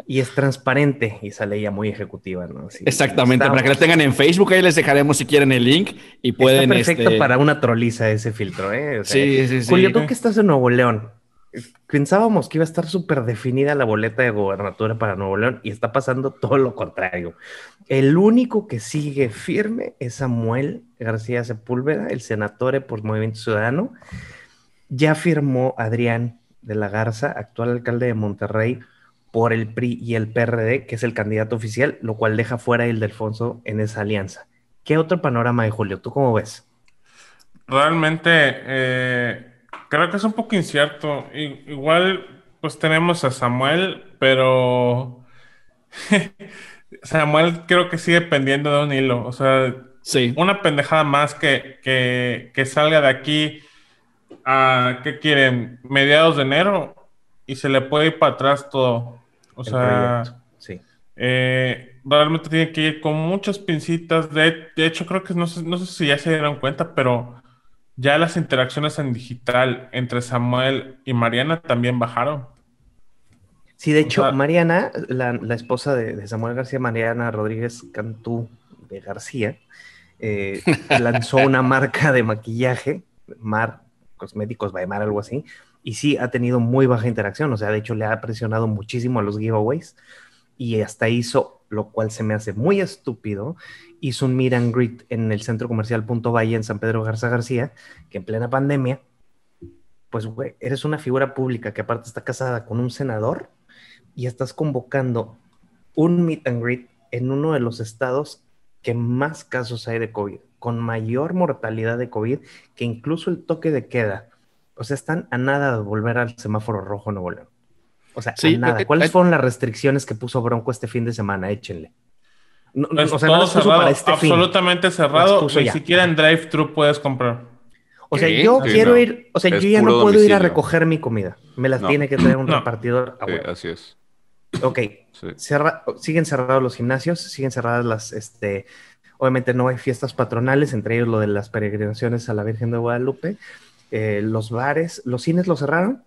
y es transparente y sale ella muy ejecutiva, ¿no? Sí, Exactamente, para que la tengan en Facebook, ahí les dejaremos si quieren el link y pueden... Está perfecto este, para una troliza ese filtro, ¿eh? O sea, Sí, sí, sí. Julio, tú que estás en Nuevo León, pensábamos que iba a estar súper definida la boleta de gobernatura para Nuevo León y está pasando todo lo contrario. El único que sigue firme es Samuel García Sepúlveda, el senador por Movimiento Ciudadano. Ya firmó Adrián de la Garza, actual alcalde de Monterrey, por el PRI y el PRD, que es el candidato oficial, lo cual deja fuera a Ildefonso en esa alianza. ¿Qué otro panorama hay, Julio? ¿Tú cómo ves? Realmente eh, creo que es un poco incierto. I- igual, pues tenemos a Samuel, pero Samuel creo que sigue pendiendo de un hilo. O sea, Sí. una pendejada más que, que, que salga de aquí a, ¿qué quieren? Mediados de enero y se le puede ir para atrás todo. O El sea, sí. eh, realmente tiene que ir con muchas pincitas. De, de hecho, creo que no sé, no sé si ya se dieron cuenta, pero ya las interacciones en digital entre Samuel y Mariana también bajaron. Sí, de hecho, O sea- Mariana, la, la esposa de, de Samuel García, Mariana Rodríguez Cantú de García, eh, lanzó una marca de maquillaje, Mar Cosméticos Baemar, algo así, y sí ha tenido muy baja interacción, o sea, de hecho le ha presionado muchísimo a los giveaways y hasta hizo, lo cual se me hace muy estúpido, hizo un meet and greet en el centro comercial Punto Valle en San Pedro Garza García, que en plena pandemia, pues, güey, eres una figura pública que aparte está casada con un senador y estás convocando un meet and greet en uno de los estados que más casos hay de COVID, con mayor mortalidad de COVID, que incluso el toque de queda. O sea, están a nada de volver al semáforo rojo Nuevo León. O sea, Sí, a nada. eh, ¿Cuáles eh, fueron las restricciones que puso Bronco este fin de semana? Échenle. No, Pues o sea, no todo cerrado, para este fin. absolutamente Las cerrado. Ni ya. siquiera en drive-thru puedes comprar. O sea, ¿Qué? yo Sí, quiero no. ir, o sea, Es yo ya no puedo ir a recoger mi comida. Me la No. tiene que traer un No. repartidor a Sí, huevo. así es. Ok, Sí. Cerra- siguen cerrados los gimnasios, siguen cerradas las, este, obviamente no hay fiestas patronales, entre ellos lo de las peregrinaciones a la Virgen de Guadalupe, eh, los bares, los cines los cerraron,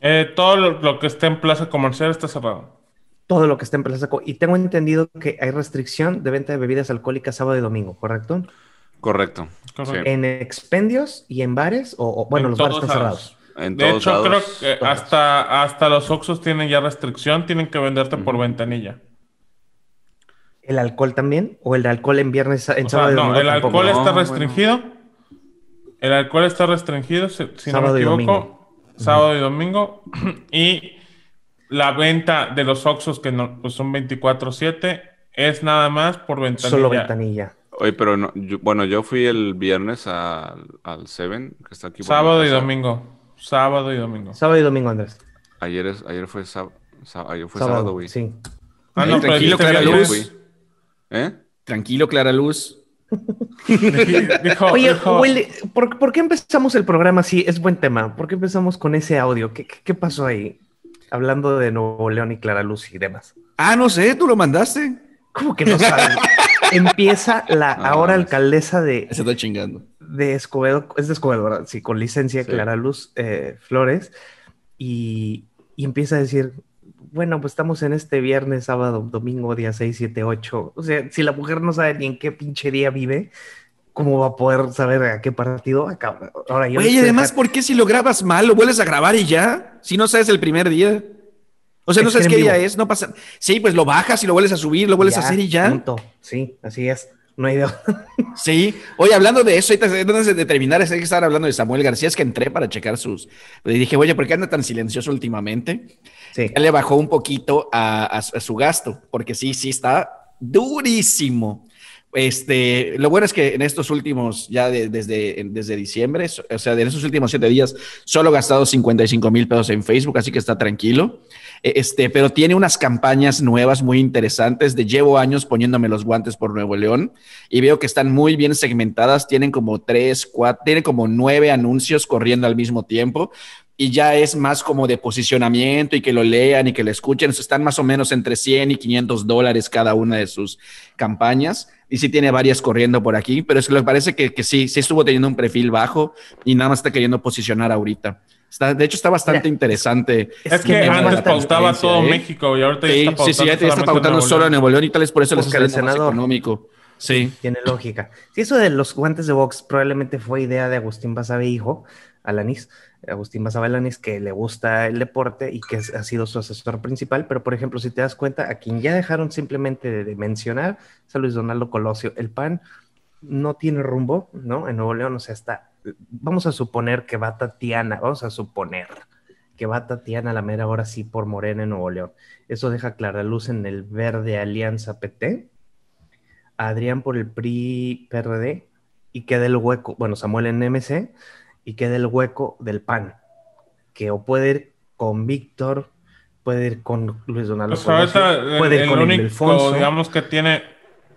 Eh, todo lo, lo que esté en plaza comercial está cerrado. Todo lo que está en Plaza Co- Y tengo entendido que hay restricción de venta de bebidas alcohólicas sábado y domingo, ¿correcto? Correcto. En expendios y en bares, o, o, bueno, En los bares todos están lados. cerrados. En De todos hecho, lados. creo que hasta, hasta los Oxxos tienen ya restricción, tienen que venderte por ventanilla. ¿El alcohol también? ¿O el alcohol en viernes, en O sea, sábado y no, domingo el tampoco? alcohol está No, restringido. El alcohol está restringido, si, si no me y equivoco, sábado y domingo. y la venta de los Oxxos, que no, pues son 24-7, es nada más por ventanilla. Solo ventanilla. Oye, pero no, yo- bueno, yo fui el viernes al, al Seven, que está aquí. por Sábado y domingo. Sábado y domingo. Sábado y domingo, Andrés. Ayer, es, ayer fue, sab- sab- ayer fue sábado, güey. sí. Ah, no, pero Tranquilo, Clara. Luz. ¿Eh? Tranquilo, Clara Luz. Dijo- Oye, dijo- Willy, ¿por, por qué empezamos el programa así? Es buen tema. ¿Por qué empezamos con ese audio? ¿Qué, qué, qué pasó ahí? Hablando de Nuevo León y Clara Luz y demás. Ah, no sé, tú lo mandaste. ¿Cómo que no saben? Empieza la Ah, ahora alcaldesa de, Se está chingando. de Escobedo, es de Escobedo, ¿verdad? Sí, con licencia Sí. Clara Luz eh, Flores, y, y empieza a decir, bueno, pues estamos en este viernes, sábado, domingo, día 6, 7, 8. O sea, si la mujer no sabe ni en qué pinche día vive, ¿cómo va a poder saber a qué partido acaba? Ahora, yo Oye, y además, ¿por qué si lo grabas mal, lo vuelves a grabar y ya? Si no sabes el primer día. O sea, no sabes qué día es, no pasa. Sí, pues lo bajas y lo vuelves a subir, lo vuelves a hacer y ya. Punto. Sí, así es. No hay idea. sí. Oye, hablando de eso, antes de terminar, es que estar hablando de Samuel García, es que entré para checar sus. Le dije, oye, ¿por qué anda tan silencioso últimamente? Sí. Él le bajó un poquito a, su gasto, porque sí, sí está durísimo. Este, lo bueno es que en estos últimos, ya desde, desde diciembre, o sea, en estos últimos siete días, solo ha gastado 55 mil pesos en Facebook, así que está tranquilo. E, este, pero tiene unas campañas nuevas muy interesantes de llevo años poniéndome los guantes por Nuevo León y veo que están muy bien segmentadas, tienen como tres, cuatro, tienen como nueve anuncios corriendo al mismo tiempo y ya es más como de posicionamiento y que lo lean y que lo escuchen. Están más o menos entre 100 y 500 dólares cada una de sus campañas. Y sí tiene varias corriendo por aquí, pero es que les parece que, que sí, sí estuvo teniendo un perfil bajo y nada más está queriendo posicionar ahorita. Está, de hecho, está bastante interesante. Es que antes pautaba todo ¿eh? México y ahorita sí, está pautando, sí, sí, ya está pautando solo en Nuevo León y tal vez por eso les está senador económico. Sí. Tiene lógica. Sí, eso de los guantes de box probablemente fue idea de Agustín Basabe, hijo, Alanis. Agustín Basabelanis, que le gusta el deporte y que ha sido su asesor principal, pero por ejemplo, si te das cuenta, a quien ya dejaron simplemente de, mencionar es a Luis Donaldo Colosio. El PAN no tiene rumbo, ¿no? En Nuevo León, o sea, está, vamos a suponer que va Tatiana, vamos a suponer que va Tatiana a la mera hora sí por Morena en Nuevo León. Eso deja clara luz en el verde Alianza PT, Adrián por el PRI PRD y queda el hueco, bueno, Samuel en MC y queda el hueco del PAN, que o puede ir con Víctor, puede ir con Luis Donaldo, pues puede ir el, con único, digamos que tiene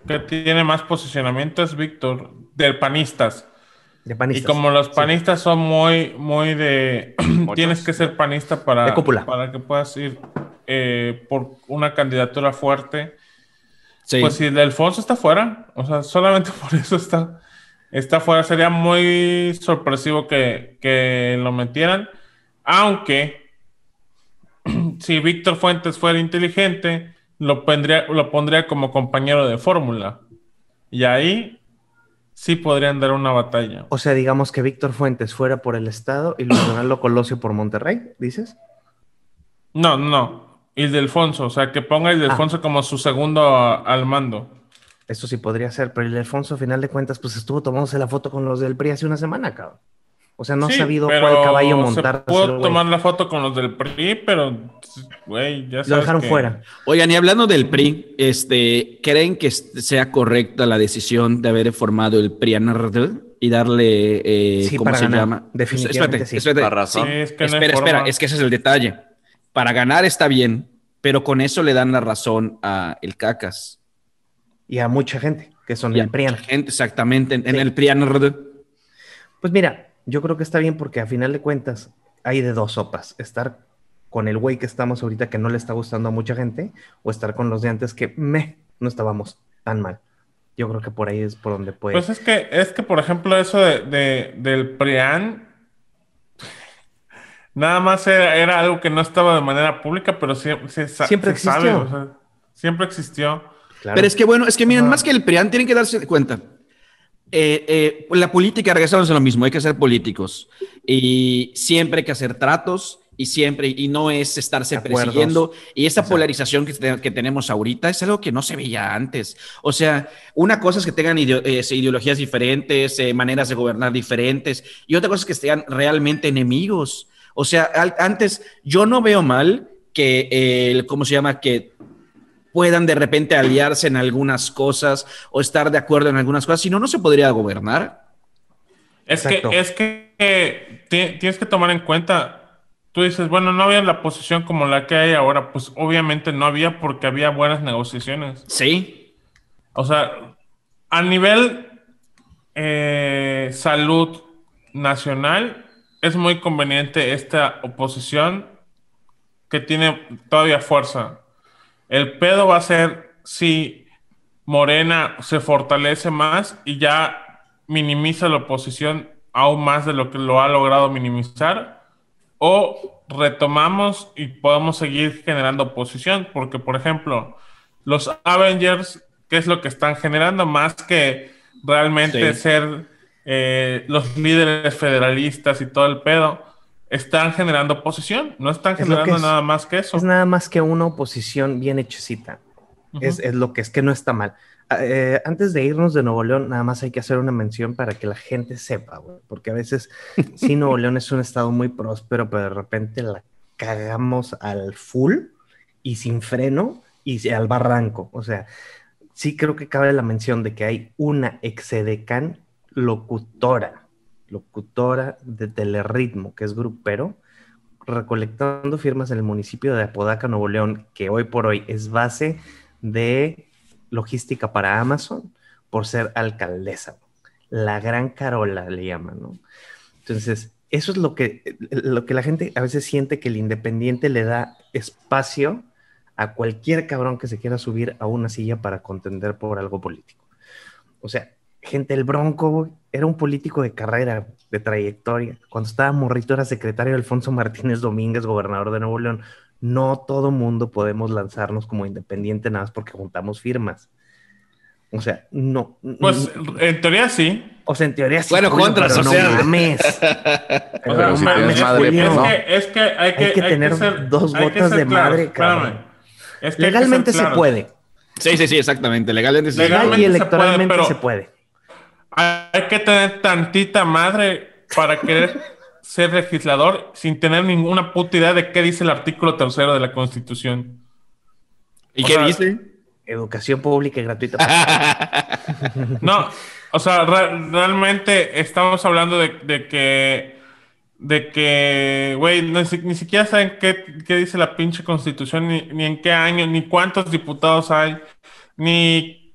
que tiene más posicionamiento es Víctor del panistas. De panistas. Y como los panistas son muy muy de tienes que ser panista para para que puedas ir eh, por una candidatura fuerte. Pues si el Alfonso está fuera, o sea, solamente por eso está está fuera. Sería muy sorpresivo que, lo metieran. Aunque, si Víctor Fuentes fuera inteligente, lo pondría, lo pondría como compañero de fórmula. Y ahí sí podrían dar una batalla. O sea, digamos que Víctor Fuentes fuera por el Estado y Luis Donaldo Colosio por Monterrey, ¿dices? No, no. Ildefonso, o sea, que ponga Ildefonso ah. como su segundo al mando. Eso sí podría ser, pero el Alfonso, a final de cuentas, pues estuvo tomándose la foto con los del PRI hace una semana, cabrón. O sea, no ha sabido cuál caballo montar. Puedo tomar la foto con los del PRI, pero, güey, ya sabes. Lo dejaron fuera. Oigan, y hablando del PRI, este, ¿creen que sea correcta la decisión de haber formado el PRI y darle, eh, ¿cómo se llama? Definitivamente espérate, sí. espérate. razón. es que espera, espera, es que ese es el detalle. Para ganar está bien, pero con eso le dan la razón a el Cacas y a mucha gente, que son el PRIAN. Gente, exactamente, en, el PRIAN. Pues mira, yo creo que está bien porque a final de cuentas hay de dos sopas. Estar con el güey que estamos ahorita que no le está gustando a mucha gente o estar con los de antes que me no estábamos tan mal. Yo creo que por ahí es por donde puede. Pues es que, es que por ejemplo, eso de, del PRIAN nada más era, algo que no estaba de manera pública, pero siempre, siempre existió. siempre existió. Pero es que bueno, es que miren, más que el PRIAN, tienen que darse cuenta. Eh, eh, la política, regresamos a lo mismo, hay que ser políticos y siempre hay que hacer tratos y siempre, y no es estarse persiguiendo. Y esa polarización que, que, tenemos ahorita es algo que no se veía antes. O sea, una cosa es que tengan eh, ideologías diferentes, maneras de gobernar diferentes, y otra cosa es que sean realmente enemigos. O sea, antes yo no veo mal que, el ¿cómo se llama? Que puedan de repente aliarse en algunas cosas o estar de acuerdo en algunas cosas, si no, no se podría gobernar. Es que, es que tienes que tomar en cuenta, tú dices, bueno, no había la posición como la que hay ahora, pues obviamente no había porque había buenas negociaciones. Sí. O sea, a nivel eh, salud nacional, es muy conveniente esta oposición que tiene todavía fuerza. El pedo va a ser si Morena se fortalece más y ya minimiza la oposición aún más de lo que lo ha logrado minimizar, o retomamos y podemos seguir generando oposición, porque por ejemplo, los Avengers, ¿qué es lo que están generando? Más que realmente ser eh, los líderes federalistas y todo el pedo, están generando oposición, no están generando nada más que eso. Es nada más que una oposición bien hechecita. es, es, lo que es que no está mal. Ah, eh, antes de irnos de Nuevo León, nada más hay que hacer una mención para que la gente sepa, porque a veces sí, Nuevo León es un estado muy próspero, pero de repente la cagamos al full y sin freno y al barranco. O sea, sí creo que cabe la mención de que hay una exedecan locutora, locutora de telerritmo, que es grupero, recolectando firmas en el municipio de Apodaca, Nuevo León, que hoy por hoy es base de logística para Amazon por ser alcaldesa. La gran Carola le llaman, ¿no? Entonces, eso es lo que, lo que la gente a veces siente que el independiente le da espacio a cualquier cabrón que se quiera subir a una silla para contender por algo político. O sea, gente, el Bronco era un político de carrera, de trayectoria. Cuando estaba morrito era secretario de Alfonso Martínez Domínguez, gobernador de Nuevo León no todo mundo podemos lanzarnos como independiente nada más porque juntamos firmas. O sea, no. Pues en teoría sí. O sea, en teoría sí. Bueno, contra no mames. Es que hay que, tener dos gotas de madre, cabrón. Legalmente se puede. Sí, sí, sí, exactamente. Legalmente, sí. Legal y electoralmente se puede. Hay que tener tantita madre para querer ser legislador sin tener ninguna puta idea de qué dice el artículo tercero de la Constitución. ¿Y qué dice? Educación pública y gratuita. no, o sea, realmente estamos hablando de, que, de que, güey, ni, siquiera saben qué, dice la pinche Constitución, ni, ni en qué año, ni cuántos diputados hay, ni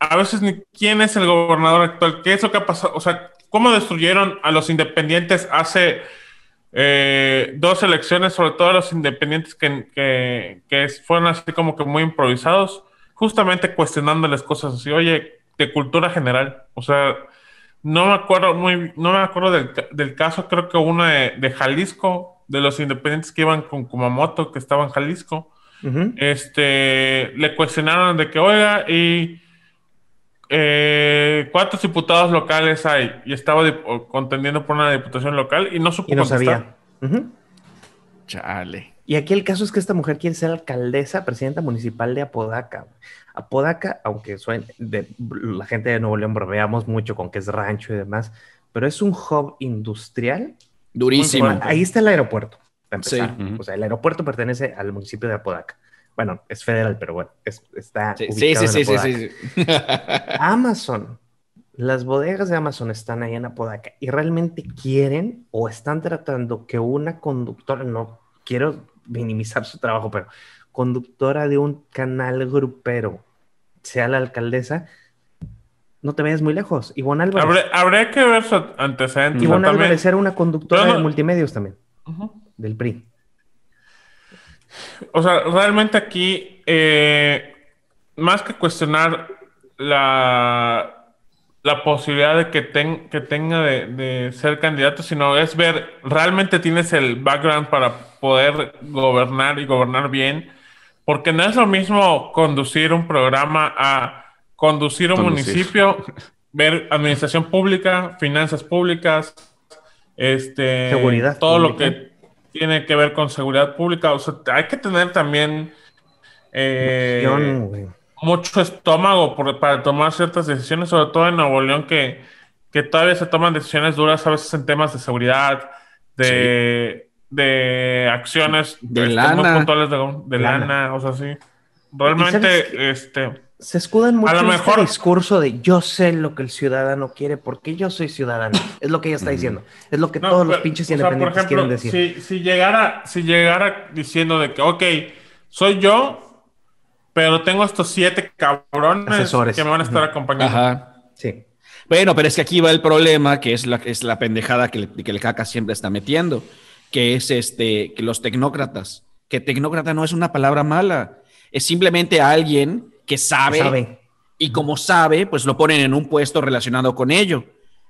a veces ni quién es el gobernador actual, qué es lo que ha pasado, o sea, cómo destruyeron a los independientes hace eh, dos elecciones, sobre todo a los independientes que, fueron así como que muy improvisados, justamente cuestionándoles cosas así, oye, de cultura general. O sea, no me acuerdo muy, no me acuerdo del, caso, creo que uno de, Jalisco, de los independientes que iban con Kumamoto, que estaban en Jalisco, este, le cuestionaron de que, oiga, y eh, ¿cuántos diputados locales hay? Y estaba contendiendo por una diputación local y no supo y no sabía. Chale. Y aquí el caso es que esta mujer quiere ser alcaldesa, presidenta municipal de Apodaca. Apodaca, aunque suene de, la gente de Nuevo León bromeamos mucho con que es rancho y demás, pero es un hub industrial. Durísimo. Ahí está el aeropuerto. Sí. O sea, el aeropuerto pertenece al municipio de Apodaca. Bueno, es federal, pero bueno, está sí, ubicado sí, sí, sí, sí, Amazon, las bodegas de Amazon están ahí en Apodaca y realmente quieren o están tratando que una conductora, no quiero minimizar su trabajo, pero conductora de un canal grupero sea la alcaldesa, no te vayas muy lejos. Ivonne Álvarez. Habría, que ver su antecedente. Ivonne Álvarez era una conductora de multimedios también, del PRI. O sea, realmente aquí, eh, más que cuestionar la, la posibilidad de que, que tenga de, ser candidato, sino es ver, realmente tienes el background para poder gobernar y gobernar bien, porque no es lo mismo conducir un programa a conducir un municipio, ver administración pública, finanzas públicas, este, Seguridad todo lo que tiene que ver con seguridad pública. O sea, hay que tener también eh, mucho estómago para tomar ciertas decisiones, sobre todo en Nuevo León, que, que todavía se toman decisiones duras a veces en temas de seguridad, de, de acciones de este, lana. puntuales de, lana. o sea, sí. Realmente, este se escudan mucho en este discurso de yo sé lo que el ciudadano quiere porque yo soy ciudadano. Es lo que ella está diciendo. Es lo que todos los pinches independientes quieren decir. Si, si, llegara, si llegara diciendo de que, ok, soy yo, pero tengo estos siete cabrones que me van a estar acompañando. Ajá. Sí. Bueno, pero es que aquí va el problema, que es la, es la pendejada que, que el caca siempre está metiendo, que es este, que los tecnócratas, que tecnócrata no es una palabra mala, es simplemente alguien que sabe, y como sabe, pues lo ponen en un puesto relacionado con ello.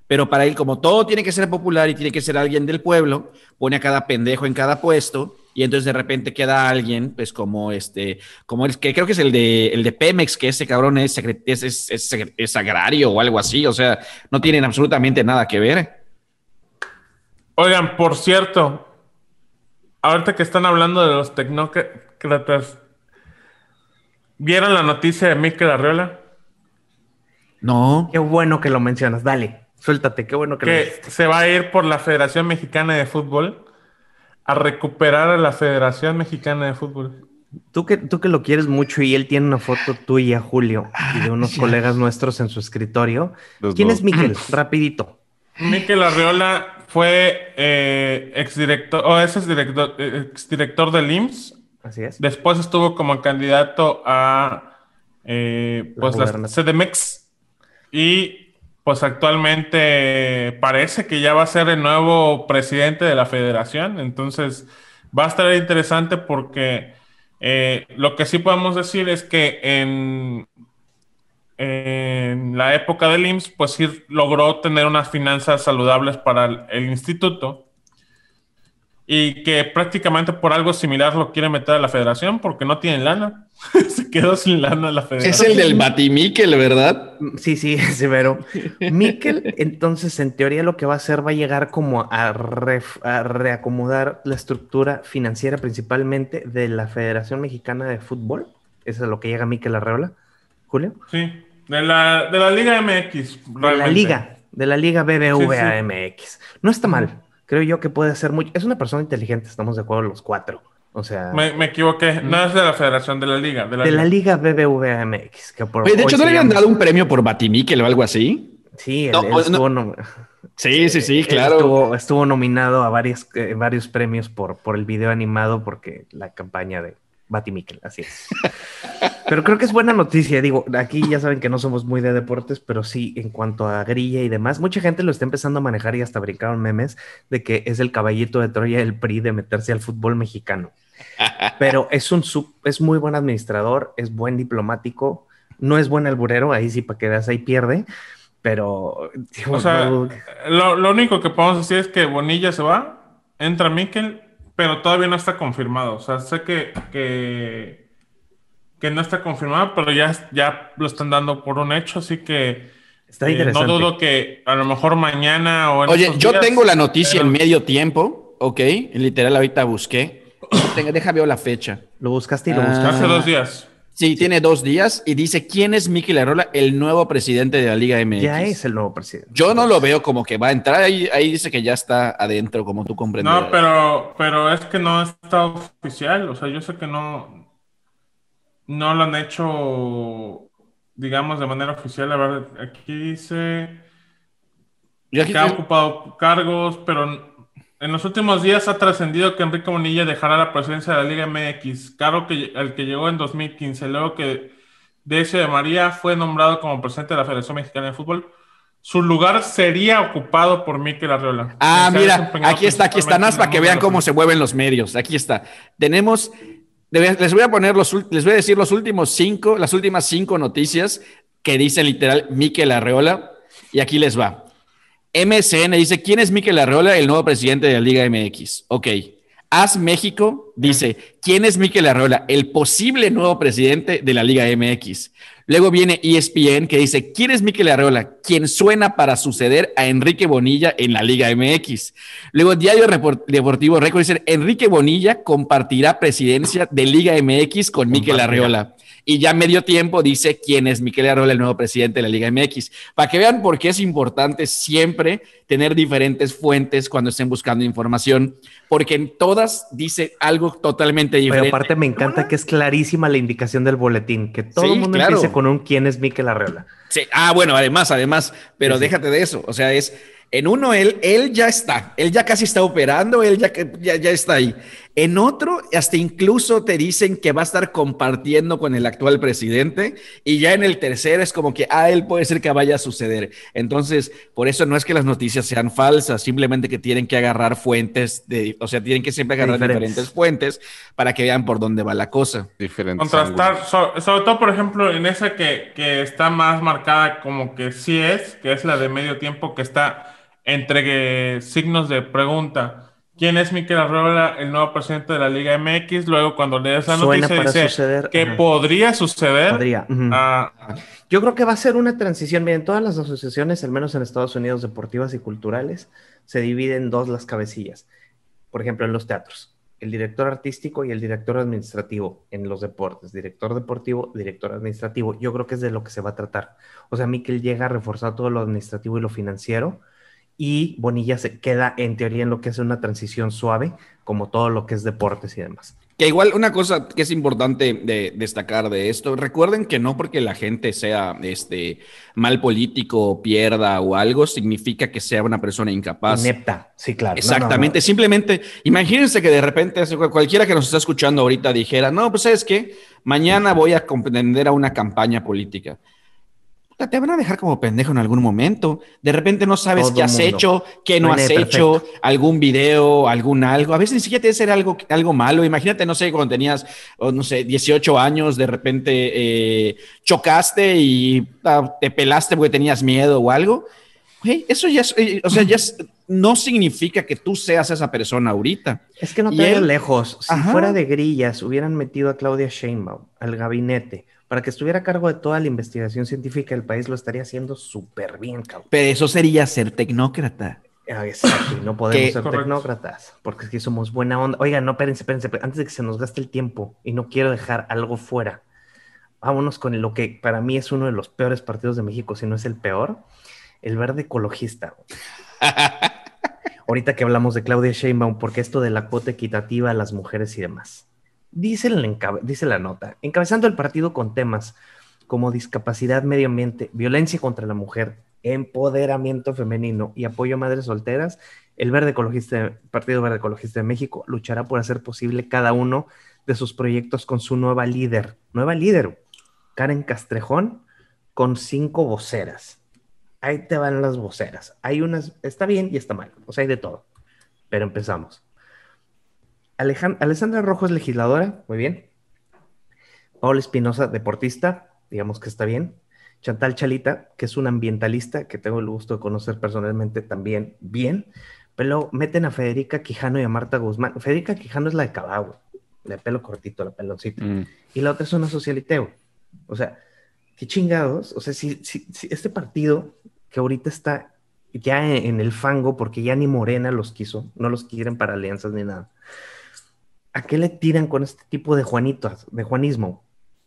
Pero para él, como todo tiene que ser popular y tiene que ser alguien del pueblo, pone a cada pendejo en cada puesto y entonces de repente queda alguien, pues como este, como el que creo que es el de, el de Pemex, que ese cabrón es, es, es, es, es agrario o algo así, o sea, no tienen absolutamente nada que ver. Oigan, por cierto, ahorita que están hablando de los tecnócratas, ¿vieron la noticia de Mikel Arriola? No. Qué bueno que lo mencionas, dale. Suéltate, qué bueno que, que se va a ir por la Federación Mexicana de Fútbol a recuperar a la Federación Mexicana de Fútbol. Tú que, tú que lo quieres mucho y él tiene una foto tuya, Julio, y de unos colegas nuestros en su escritorio. ¿Quién es Miquel? Rapidito. Miquel Arreola fue eh, exdirector, o es exdirector, exdirector del IMSS. Así es. Después estuvo como candidato a eh, pues la CDMX y pues actualmente parece que ya va a ser el nuevo presidente de la federación, entonces va a estar interesante porque eh, lo que sí podemos decir es que en, en la época del IMSS, pues sí logró tener unas finanzas saludables para el instituto y que prácticamente por algo similar lo quiere meter a la federación porque no tienen lana. Se quedó sin lana la federación. Es el del Batimíquel, ¿verdad? Sí, sí, severo. Miquel, entonces, en teoría lo que va a hacer va a llegar como a, reacomodar la estructura financiera principalmente de la Federación Mexicana de Fútbol. Eso es lo que llega Miquel Arreola. Julio. Sí, de la, de la Liga MX. De la Liga, de la Liga BBVA MX. No está mal creo yo que puede ser muy... Es una persona inteligente, estamos de acuerdo los cuatro. O sea... Me, equivoqué, no es de la Federación, de la Liga. De la, de Liga. la Liga BBVA MX. Que por de hecho, ¿no le habían dado un premio por Batimiquel o algo así? Sí, él, estuvo... Sí, sí, sí, claro. Estuvo, nominado a varios, eh, varios premios por, por el video animado porque la campaña de Batimíquel, así es. Pero creo que es buena noticia. Digo, aquí ya saben que no somos muy de deportes, pero sí, en cuanto a grilla y demás, mucha gente lo está empezando a manejar y hasta brincaron memes de que es el caballito de Troya el PRI de meterse al fútbol mexicano. Pero es un es muy buen administrador, es buen diplomático, no es buen alburero, ahí sí para que veas ahí pierde. Pero, o sea, lo, lo único que podemos decir es que Bonilla se va, entra Miquel pero todavía no está confirmado. O sea, sé que, que, no está confirmado, pero ya, ya lo están dando por un hecho, así que está eh, interesante. no dudo que a lo mejor mañana o en Oye, yo tengo la noticia en medio tiempo, ok, literal ahorita busqué. Deja ver la fecha. Lo buscaste y lo ah. buscaste. Hace dos días. Sí, tiene dos días y dice quién es Mikel Arrola, el nuevo presidente de la Liga MX. Ya es el nuevo presidente. Yo no lo veo como que va a entrar ahí, ahí dice que ya está adentro, como tú comprendes. No, pero, pero es que no está oficial, o sea, yo sé que no, no lo han hecho, digamos, de manera oficial. A ver, aquí dice que ha ocupado cargos, pero en los últimos días ha trascendido que Enrique Bonilla dejará la presidencia de la Liga MX, cargo que, el que llegó en 2015, luego que Decio de María fue nombrado como presidente de la Federación Mexicana de Fútbol. Su lugar sería ocupado por Miquel Arriola. Ah, mira, aquí está, aquí está, nada para que vean cómo se mueven los medios. Aquí está. Tenemos, les voy a poner los, les voy a decir los últimos cinco, las últimas cinco noticias que dice literal Miquel Arreola, y aquí les va. MSN dice, ¿quién es Miquel Arreola, el nuevo presidente de la Liga MX? Ok. As México dice, ¿quién es Miquel Arreola, el posible nuevo presidente de la Liga MX? Luego viene ESPN que dice, ¿quién es Miquel Arreola? ¿Quién suena para suceder a Enrique Bonilla en la Liga MX? Luego Diario Deportivo Récord dice, Enrique Bonilla compartirá presidencia de Liga MX con Miquel Arreola. Y ya medio tiempo dice quién es Miquel Arreola, el nuevo presidente de la Liga MX. Para que vean por qué es importante siempre tener diferentes fuentes cuando estén buscando información, porque en todas dice algo totalmente diferente. Pero aparte me encanta que es clarísima la indicación del boletín, que todo el mundo empiece con un quién es Miquel Arreola. Sí, ah, bueno, además, además, pero déjate de eso. O sea, es En uno, él, él ya está, él ya casi está operando, él ya, ya, ya está ahí. En otro, hasta incluso te dicen que va a estar compartiendo con el actual presidente y ya en el tercer es como que, a ah, él puede ser que vaya a suceder. Entonces, por eso no es que las noticias sean falsas, simplemente que tienen que agarrar fuentes, de, o sea, tienen que siempre agarrar diferentes, fuentes para que vean por dónde va la cosa. Diferentes Contrastar, sobre todo, por ejemplo, en esa que, que está más marcada como que sí es, que es la de medio tiempo que está entre signos de pregunta quién es Miquel Arreola, el nuevo presidente de la Liga MX. Luego, cuando lees la noticia, dice que podría suceder. Podría. Ah, Yo creo que va a ser una transición. Miren, todas las asociaciones, al menos en Estados Unidos, deportivas y culturales, se dividen en dos las cabecillas. Por ejemplo, en los teatros, el director artístico y el director administrativo. En los deportes, director deportivo, director administrativo. Yo creo que es de lo que se va a tratar. O sea, Miquel llega a reforzar todo lo administrativo y lo financiero y Bonilla se queda en teoría en lo que es una transición suave, como todo lo que es deportes y demás. Que igual una cosa que es importante de destacar de esto, recuerden que no porque la gente sea este mal político, pierda o algo, significa que sea una persona incapaz. Inepta, sí, claro. Exactamente, simplemente imagínense que de repente cualquiera que nos está escuchando ahorita dijera, no, pues es que mañana voy a comprender a una campaña política te van a dejar como pendejo en algún momento. De repente no sabes qué has hecho, qué no has hecho, algún video, algún algo. A veces ni siquiera te ser algo, algo malo. Imagínate, no sé, cuando tenías, no sé, 18 años, de repente eh, chocaste y ah, te pelaste porque tenías miedo o algo. eso ya, eh, o sea, ya no significa que tú seas esa persona ahorita. Es que no te lejos. Si fuera de grillas, hubieran metido a Claudia Sheinbaum al gabinete para que estuviera a cargo de toda la investigación científica del país, lo estaría haciendo súper bien, cabrón. Pero eso sería ser tecnócrata. Ah, exacto, y no podemos ser tecnócratas, porque es que somos buena onda. Oigan, no, espérense, espérense, antes de que se nos gaste el tiempo, y no quiero dejar algo fuera, vámonos con lo que para mí es uno de los peores partidos de México, si no es el peor, el verde ecologista. Ahorita que hablamos de Claudia Sheinbaum, porque esto de la cuota equitativa a las mujeres y demás. Dice, la nota, encabezando el partido con temas como discapacidad, medio ambiente, violencia contra la mujer, empoderamiento femenino y apoyo a madres solteras, el Verde Ecologista, Partido Verde Ecologista de México luchará por hacer posible cada uno de sus proyectos con su nueva líder, nueva líder, Karen Castrejón, con cinco voceras. Ahí te van las voceras. Hay unas, está bien y está mal, o sea, hay de todo. Pero empezamos. Alejandra Rojo es legisladora, muy bien. Paula Espinosa, deportista, digamos que está bien. Chantal Chalita, que es una ambientalista, que tengo el gusto de conocer personalmente también, bien. Pero meten a Federica Quijano y a Marta Guzmán. Federica Quijano es la de Cabago, de pelo cortito, la peloncita. Mm. Y la otra es una socialiteo. O sea, qué chingados. O sea, si, si, este partido que ahorita está ya en el fango, porque ya ni Morena los quiso, no los quieren para alianzas ni nada ¿a qué le tiran con este tipo de Juanitos, de Juanismo?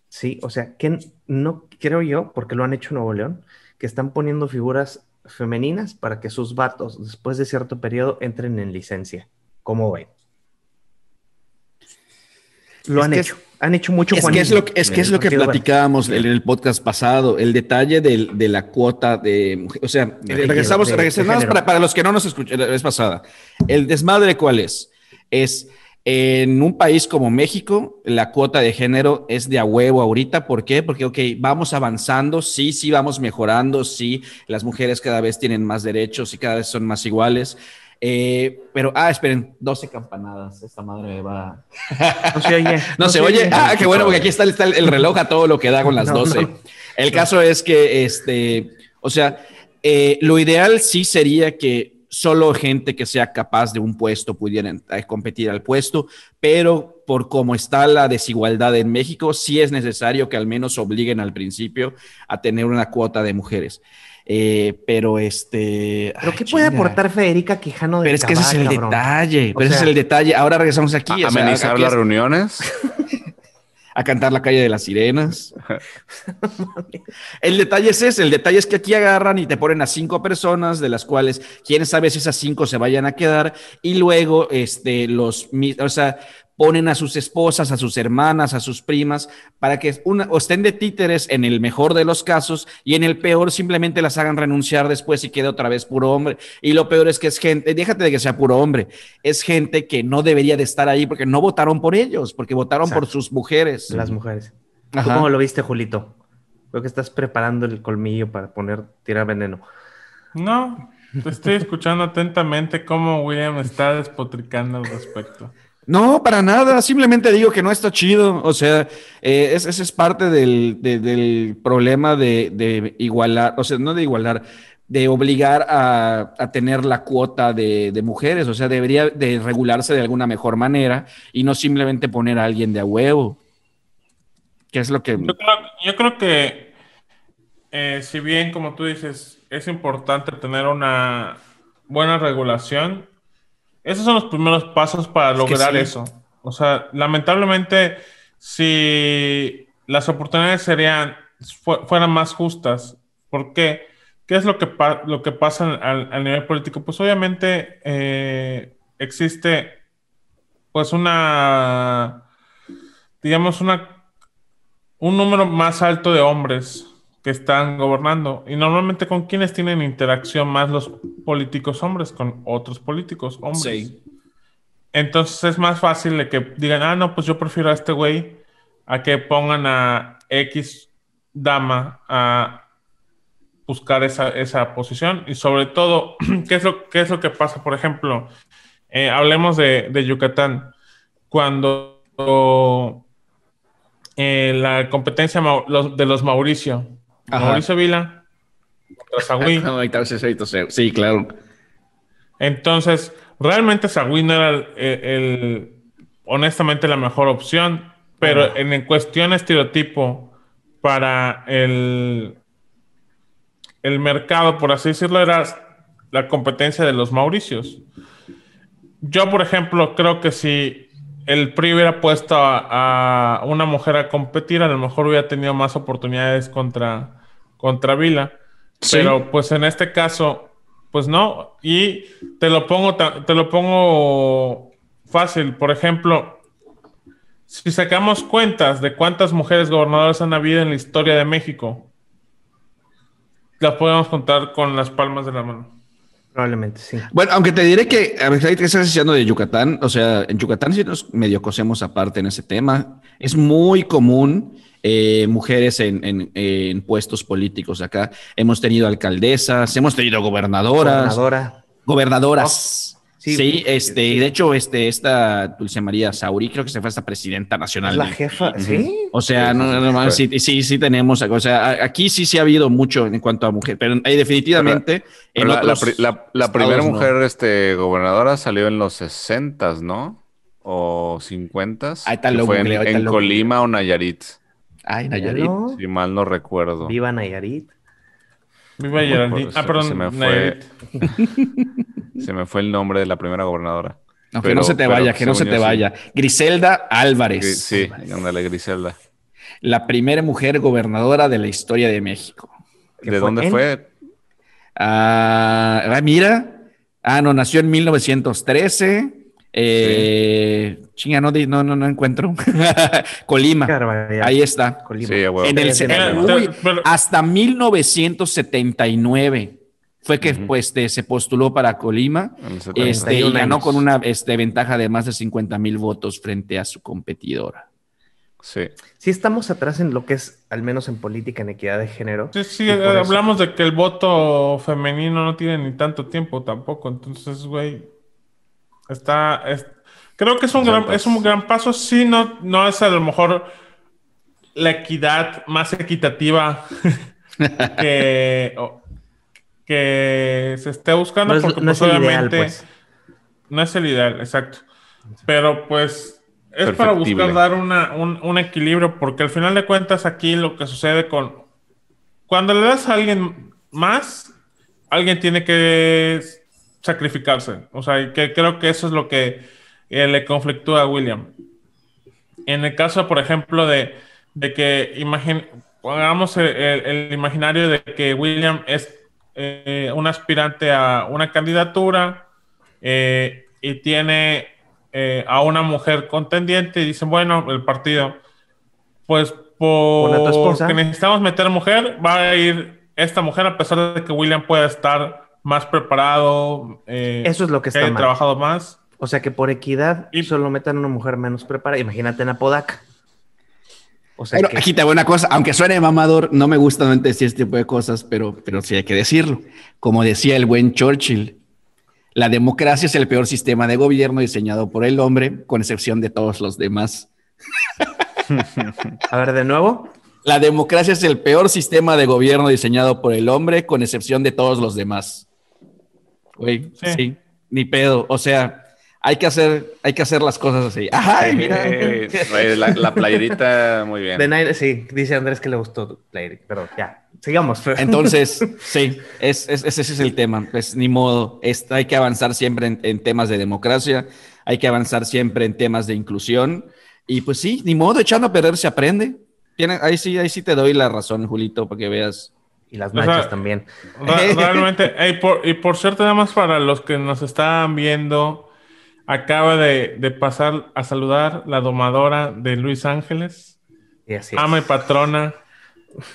Sí, o sea, que no creo yo, porque lo han hecho en Nuevo León, que están poniendo figuras femeninas para que sus vatos, después de cierto periodo, entren en licencia. ¿Cómo ven? Lo han hecho. Han hecho mucho es que es lo, es que, es lo que platicábamos en el podcast pasado, el detalle de, la cuota de. O sea, regresamos, regresamos para, para, los que no nos escuchan la vez pasada. El desmadre, ¿cuál es? Es en un país como México, la cuota de género es de a huevo ahorita. ¿Por qué? Porque, ok, vamos avanzando, sí, sí, vamos mejorando, sí, las mujeres cada vez tienen más derechos y cada vez son más iguales. Eh, pero, ah, esperen, 12 campanadas. Esta madre va. No se oye. no, se, oye. Ah, qué bueno, porque aquí está, el reloj a todo lo que da con las 12. El caso es que, este, o sea, eh, lo ideal sí sería que solo gente que sea capaz de un puesto pudiera eh, competir al puesto, pero por cómo está la desigualdad en México, sí es necesario que al menos obliguen al principio a tener una cuota de mujeres. Eh, pero este. ¿Pero qué puede aportar Federica Quijano de Pero es que ese es el detalle. Pero ese es el detalle. Ahora regresamos aquí. A, amenizar las reuniones. a cantar la calle de las sirenas. el detalle es ese, el detalle es que aquí agarran y te ponen a cinco personas, de las cuales quién sabe si esas cinco se vayan a quedar, y luego este, los, o sea, ponen a sus esposas, a sus hermanas, a sus primas, para que una, o estén de títeres en el mejor de los casos y en el peor simplemente las hagan renunciar después y quede otra vez puro hombre. Y lo peor es que es gente, déjate de que sea puro hombre, es gente que no debería de estar ahí porque no votaron por ellos, porque votaron por sus mujeres. Las mujeres. ¿Cómo lo viste, Julito? Creo que estás preparando el colmillo para poner, tirar veneno. No, te estoy escuchando atentamente cómo William está despotricando al respecto. No, para nada. Simplemente digo que no está chido. O sea, eh, ese es parte del, problema de, igualar, o sea, no de igualar, de obligar a, tener la cuota de, mujeres. O sea, debería de regularse de alguna mejor manera y no simplemente poner a alguien de a huevo. ¿Qué es lo que...? Yo creo, que, eh, si bien, como tú dices, es importante tener una buena regulación, esos son los primeros pasos para lograr eso. O sea, lamentablemente, si las oportunidades serían, fueran más justas, ¿por qué? ¿Qué es lo que, lo que pasa al, nivel político? Pues obviamente eh, existe pues una, digamos, una, un número más alto de hombres que están gobernando. Y normalmente con quienes tienen interacción más los políticos hombres, con otros políticos hombres. Entonces es más fácil de que digan, ah, no, pues yo prefiero a este güey a que pongan a X dama a buscar esa, esa posición. Y sobre todo, ¿qué es lo, qué es lo que pasa? Por ejemplo, eh, hablemos de, de Yucatán. Cuando eh, la competencia de los Mauricio Mauricio Vila contra sí, claro. Entonces, realmente Sagui no era el, honestamente la mejor opción, pero en, cuestión estereotipo para el, el mercado, por así decirlo, era la competencia de los Mauricios. Yo, por ejemplo, creo que si el PRI hubiera puesto a, una mujer a competir, a lo mejor hubiera tenido más oportunidades contra, contra Vila. Pero pues en este caso, pues no. Y te lo pongo, te lo pongo fácil. Por ejemplo, si sacamos cuentas de cuántas mujeres gobernadoras han habido en la historia de México, las podemos contar con las palmas de la mano. Probablemente, sí. Bueno, aunque te diré que, a ver, que estás diciendo de Yucatán, o sea, en Yucatán sí nos medio cosemos aparte en ese tema. Es muy común eh, mujeres en, puestos políticos acá. Hemos tenido alcaldesas, hemos tenido gobernadoras. Gobernadoras. Sí, este, de hecho, este, esta Dulce María Sauri, creo que se fue hasta presidenta nacional. La jefa, sí. O sea, no, no, sí, sí, sí, tenemos, o sea, aquí sí se ha habido mucho en cuanto a mujer, pero hay definitivamente. la, primera mujer, este, gobernadora salió en los 60, ¿no? O 50. Ahí está lo fue en, Colima o Nayarit. Ay, Nayarit. Si mal no recuerdo. Viva Nayarit. Viva Nayarit. Ah, perdón, se me fue. Se me fue el nombre de la primera gobernadora. que no se te vaya, que no se te vaya. Griselda Álvarez. Sí, ándale, Griselda. La primera mujer gobernadora de la historia de México. ¿De dónde fue? Ah, ah, mira. Ah, no, nació en 1913. Eh, Chinga, no, no, no, encuentro. Colima. Ahí está. Colima. en el, hasta 1979 fue que pues, se postuló para Colima este, y ganó con una este, ventaja de más de 50 mil votos frente a su competidora. Sí. Sí estamos atrás en lo que es, al menos en política, en equidad de género. Sí, sí, hablamos de que el voto femenino no tiene ni tanto tiempo tampoco. Entonces, güey, está... creo que es un, gran, es un gran paso. Sí, no, no es a lo mejor la equidad más equitativa que que se esté buscando, porque no es pues, obviamente pues. no es el ideal, exacto. Pero pues es para buscar dar una, un, equilibrio, porque al final de cuentas aquí lo que sucede con... Cuando le das a alguien más, alguien tiene que sacrificarse. O sea, que creo que eso es lo que eh, le conflictúa a William. En el caso, por ejemplo, de, de que imagine, pongamos el imaginario de que William es eh, un aspirante a una candidatura eh, y tiene eh, a una mujer contendiente y dicen, bueno, el partido, pues porque necesitamos meter mujer, va a ir esta mujer a pesar de que William pueda estar más preparado, eh, Eso es lo que está haya mal. trabajado más. O sea que por equidad Y- solo metan una mujer menos preparada. Imagínate en Apodaca. O sea Pero que aquí te voy una cosa, aunque suene mamador, no me gusta no decir este tipo de cosas, pero, pero sí hay que decirlo. Como decía el buen Churchill, la democracia es el peor sistema de gobierno diseñado por el hombre, con excepción de todos los demás. a ver de nuevo. La democracia es el peor sistema de gobierno diseñado por el hombre, con excepción de todos los demás. Güey, sí. Sí. ni pedo. O sea, hay que hacer, hay que hacer las cosas así. Ay, mira. Eh, eh, la, la playerita, muy bien. De Nine- sí, dice Andrés que le gustó Player, pero ya, sigamos. Entonces, sí, es, es- ese es el tema. Pues ni modo. Es- hay que avanzar siempre en, en temas de democracia, hay que avanzar siempre en temas de inclusión. Y pues sí, ni modo, echando a perder se aprende. Tiene- ahí sí, ahí sí te doy la razón, Julito, para que veas. y las O sea, manchas también. Re- Realmente, Ey, por- y por cierto, nada más para los que nos están viendo, acaba de, de pasar a saludar la domadora de Luis Ángeles, Y así es. ama y patrona,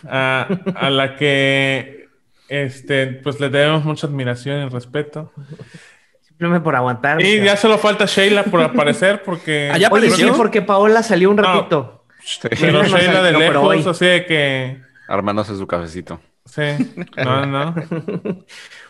a, a la que este, pues le debemos mucha admiración y respeto. Simplemente por aguantar. Y ya solo falta Sheila por aparecer, porque. Sí, apareció. porque Paola salió un ratito. Pero No, no Sheila de pero lejos, así de que. Armándose su cafecito. Sí, no, no.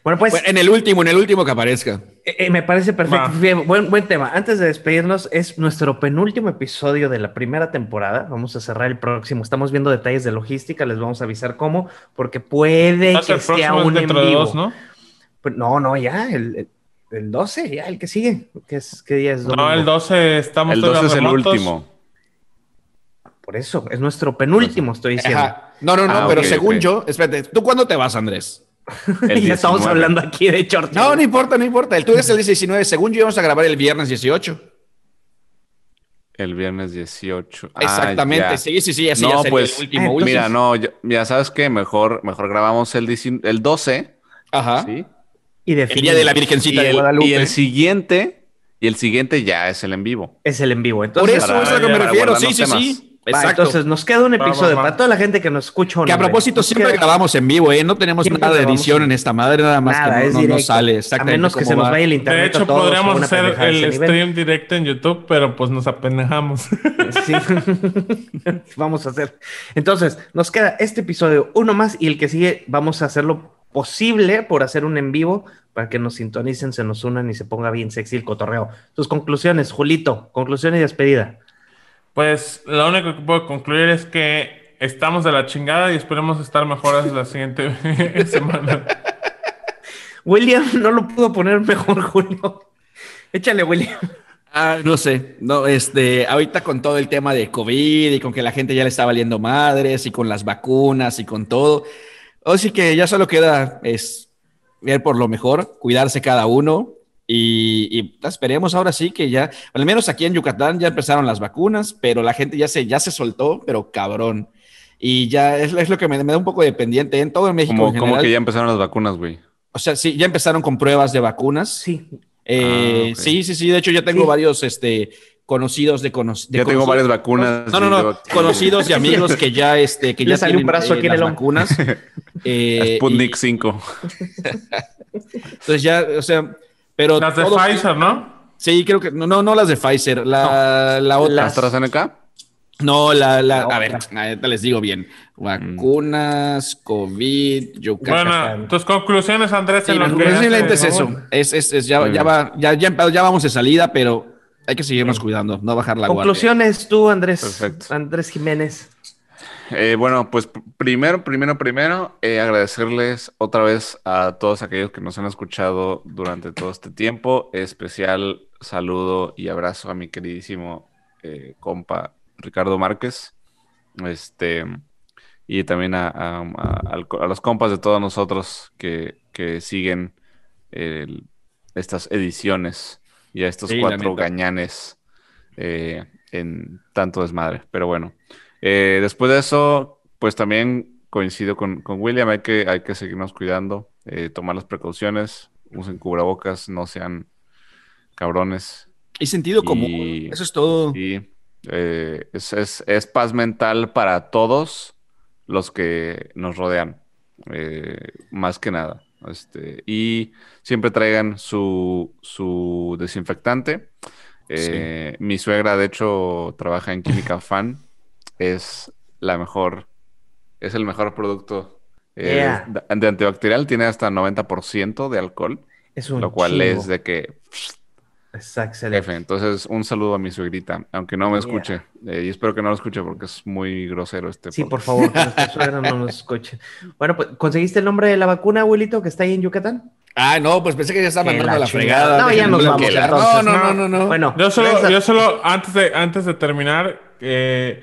Bueno, pues en el último, en el último que aparezca. eh, eh, me parece perfecto. Bien, buen, buen tema. Antes de despedirnos, es nuestro penúltimo episodio de la primera temporada. Vamos a cerrar el próximo. Estamos viendo detalles de logística. Les vamos a avisar cómo, porque puede que el sea un en vivo. dos, ¿no? Pues, no, no, ya, el, el, el 12, ya, el que sigue. ¿Qué, es, qué día es? No, domingo? el 12 estamos El todavía 12 es el último. Por eso, es nuestro penúltimo, estoy diciendo. Ajá. No, no, no, Ah, pero según yo, espérate, ¿tú cuándo te vas, Andrés? Ya estamos 19. hablando aquí de short. No, no importa, no importa. El tuyo es el 19. Según yo, íbamos a grabar el viernes 18. El viernes 18. Ah, Exactamente. ya. sí, sí, sí. Ese ya No, sería pues, el último, último. Mira, no, ya, ya sabes que mejor, mejor grabamos el, 19 el 12, Ajá. ¿sí? Y de El día de la Y Virgencita de el, Guadalupe. y el siguiente, y el siguiente ya es el en vivo. Es el en vivo. Por Entonces, eso para- es a lo que me refiero. Sí, sí, temas. sí. Va, entonces nos queda un episodio va, va. para toda la gente que nos escucha. que a propósito, Nos siempre queda- grabamos en vivo, ¿eh? No tenemos nada de edición en- esta madre, nada más Nada, que es no, no, no directo. sale A menos que se nos va. vaya el internet. De hecho, podríamos hacer el stream directo en YouTube, pero pues nos apenejamos. Sí. vamos a hacer. Entonces, nos queda este episodio, uno más, y el que sigue, vamos a hacer lo posible por hacer un en vivo para que nos sintonicen, se nos unan y se ponga bien sexy el cotorreo. Tus conclusiones, Julito, conclusión y despedida. Pues lo único que puedo concluir es que estamos de la chingada y esperemos estar mejores la siguiente semana. William no lo pudo poner mejor, Julio. Échale, William. Ah, no sé, no, este, ahorita con todo el tema de COVID y con que la gente ya le está valiendo madres y con las vacunas y con todo, así que ya solo queda es ver por lo mejor, cuidarse cada uno y, y esperemos ahora sí que ya, al menos aquí en Yucatán ya empezaron las vacunas, pero la gente ya se, ya se soltó, pero cabrón. Y ya es, es lo que me, me da un poco de pendiente en todo en México. Como, en como que ya empezaron las vacunas, güey. O sea, sí, ya empezaron con pruebas de vacunas. Sí. Eh, Ah. Sí, sí, sí. De hecho, yo tengo Sí. varios este, conocidos de, cono- de Ya tengo varias vacunas. No, no, no. conocidos y amigos que ya, este, que Le ya salió un tienen brazo eh, aquí en las el vacunas. Eh, Sputnik y- 5. entonces ya, o sea, pero Las de todo- Pfizer, ¿no? Sí, creo que no, no, no las de Pfizer, la, la otra. Las- ¿AstraZeneca? No, la, la, La a ver, ahorita les digo bien. Vacunas, COVID, Yucatán. Bueno, tus conclusiones, Andrés, Sí, en no, es eso. Es, es, es- ya, ya, va, ya, ya, ya vamos de salida, pero hay que seguirnos cuidando, no bajar la guardia. Conclusiones tú, Andrés. Perfecto. Andrés Jiménez. Eh, bueno, pues pr- primero, primero, primero, eh, agradecerles otra vez a todos aquellos que nos han escuchado durante todo este tiempo. Especial saludo y abrazo a mi queridísimo eh, compa Ricardo Márquez. Este, y también a, a- a- al co- a los compas de todos nosotros que, que siguen el- estas ediciones y a estos Sí, cuatro gañanes en tanto desmadre. Pero bueno. Eh, después de eso, pues también coincido con, con William, hay que, hay que seguirnos cuidando, eh, tomar las precauciones, usen cubrebocas, no sean cabrones Y sentido común. Y- Eso es todo. Y eh, es, es- es paz mental para todos los que nos rodean, eh, más que nada. Este, y siempre traigan su, su desinfectante. Mi suegra, de hecho, trabaja en Química Fan. Es la mejor, es el mejor producto Yeah. de, de antibacterial. Tiene hasta 90% de alcohol, Es un lo cual chingo. es de que Está excelente. Entonces, un saludo a mi suegrita, aunque no me escuche. Eh, y espero que no lo escuche porque es muy grosero este Sí, por favor, que nuestra suegra no nos escuche. Bueno, pues, ¿conseguiste el nombre de la vacuna, abuelito, que está ahí en Yucatán? Ah, no, pues pensé que ya estaba mandando la la, fregada. No, ya nos vamos, bloquear. entonces. No, no, no, no, no. Bueno, Yo solo, yo solo antes de, antes de terminar, eh,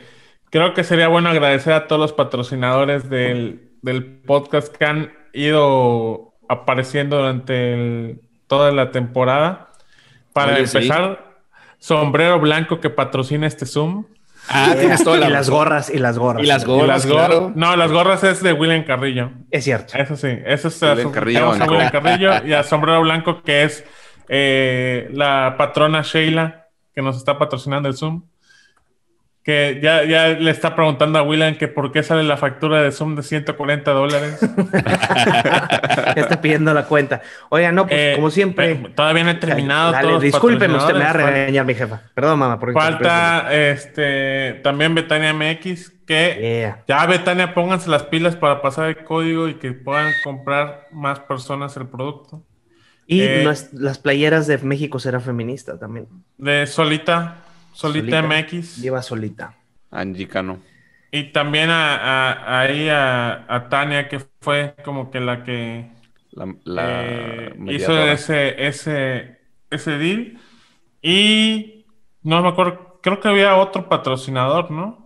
creo que sería bueno agradecer a todos los patrocinadores del, del podcast que han ido apareciendo durante el- toda la temporada. Para Oye, sí. empezar, Sombrero Blanco que patrocina este Zoom. Ah, tienes toda la y las gorras, y las gorras. Y las Y gorras, las gor- claro. No, las gorras es de William Carrillo. Es cierto. Eso sí, eso es William a, Carrillo a. William Carrillo y a Sombrero Blanco, que es eh, la patrona Sheila, que nos está patrocinando el Zoom. Que ya, ya le está preguntando a William que por qué sale la factura de Zoom de 140 dólares. Ya está pidiendo la cuenta. Oiga, no, pues Eh, como siempre. eh, todavía no he terminado. Dale, todos los discúlpeme, usted me va a regañar, mi jefa. Perdón, mamá, por Falta este también Betania MX, que Yeah. ya Betania pónganse las pilas para pasar el código y que puedan comprar más personas el producto. Y Eh, las playeras de México será feminista también. De Solita, Solita, MX. Lleva solita. Angie Cano. Y también a, a- ahí a, a Tania, que fue como que la que La, la eh, hizo ese, ese, ese deal. Y no me acuerdo, creo que había otro patrocinador, ¿no?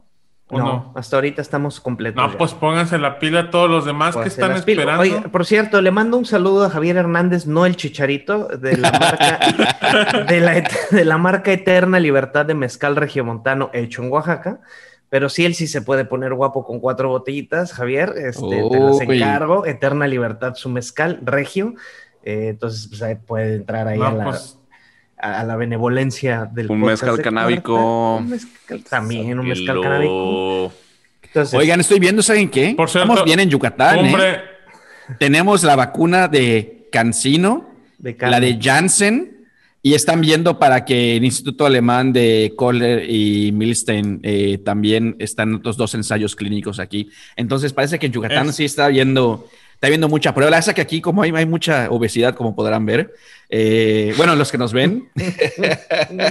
¿O No, no? hasta ahorita estamos completos. No, ya. pues pónganse la pila a todos los demás que Pues se están esperando. Oye, por cierto, le mando un saludo a Javier Hernández, no el chicharito, de la marca, de la, et- de la marca Eterna Libertad de Mezcal Regiomontano, hecho en Oaxaca. Pero sí, él sí se puede poner guapo con cuatro botellitas, Javier. Este, te las Uy. encargo. Eterna Libertad, su mezcal regio. Eh, entonces, pues, ahí puede entrar ahí No, a, la, pues, a la benevolencia del Un mezcal de canábico. Cuarta. Un mezcal, también un mezcal canábico. Entonces, Oigan, estoy viendo, ¿saben qué? Por cierto, Estamos bien en Yucatán, ¿eh? Tenemos la vacuna de Cancino, de la de Janssen, y están viendo para que el Instituto Alemán de Kohler y Milstein eh, también están otros dos ensayos clínicos aquí. Entonces parece que en Yucatán Es- sí está viendo, está viendo mucha prueba. La verdad es que aquí, como hay, hay mucha obesidad, como podrán ver, eh, bueno, los que nos ven.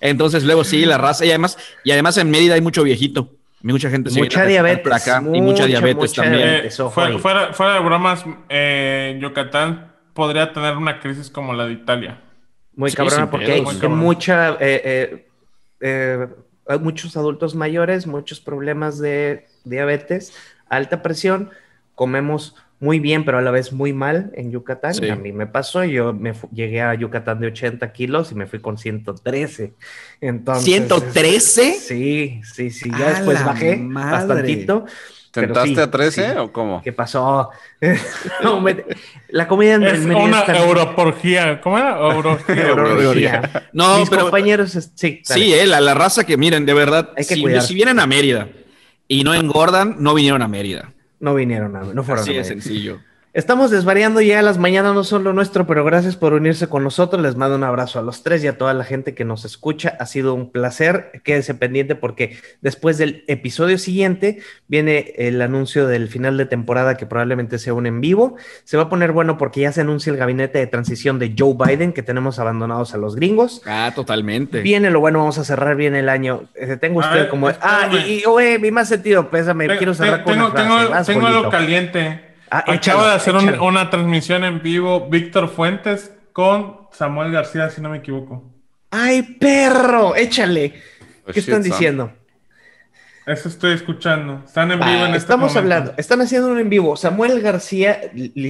Entonces luego sí, la raza, y además, y además en Mérida hay mucho viejito. Mucha gente se Mucha diabetes, por acá, y mucha diabetes mucha también. diabetes. eh, fuera, ahí. fuera- fuera de bromas, eh, Yucatán podría tener una crisis como la de Italia. Muy Sí, cabrona porque hay, cabrón. mucha, eh, eh, eh, hay muchos adultos mayores, muchos problemas de diabetes, alta presión, comemos muy bien, pero a la vez muy mal en Yucatán. Sí. A mí me pasó, yo me llegué a Yucatán de 80 kilos y me fui con 113. Entonces, ¿113? Sí, sí, sí. ¡A Ya después bajé madre! bastantito. ¿Tentaste sí, a 13 sí. o cómo? ¿Qué pasó? No, me- la comida en Es una está- europorgía. ¿Cómo era? Europorgía. No, Mis pero- compañeros, sí, dale. Sí, eh, la, la raza que miren, de verdad, Hay que si, cuidar. si vienen a Mérida y no engordan, no vinieron a Mérida. No vinieron, a- no fueron. Así a de ver. sencillo. Estamos desvariando ya las mañanas, no solo nuestro, pero gracias por unirse con nosotros. Les mando un abrazo a los tres y a toda la gente que nos escucha. Ha sido un placer. Quédese pendiente porque después del episodio siguiente viene el anuncio del final de temporada que probablemente sea un en vivo. Se va a poner bueno porque ya se anuncia el gabinete de transición de Joe Biden que tenemos abandonados a los gringos. Ah, totalmente. Viene lo bueno, vamos a cerrar bien el año. Eh, Tengo usted como. Ah, y, y oye, mi más sentido, pésame, Te- quiero cerrar te- con tengo una frase. tengo, Vas, tengo algo caliente. Ah, Acaba échalo, de hacer un- una transmisión en vivo Víctor Fuentes con Samuel García, si no me equivoco. ¡Ay, perro! Échale. Oh, ¿Qué shit, están son. diciendo? Eso estoy escuchando. Están en vivo en este estamos momento. hablando, están haciendo un en vivo. Samuel García,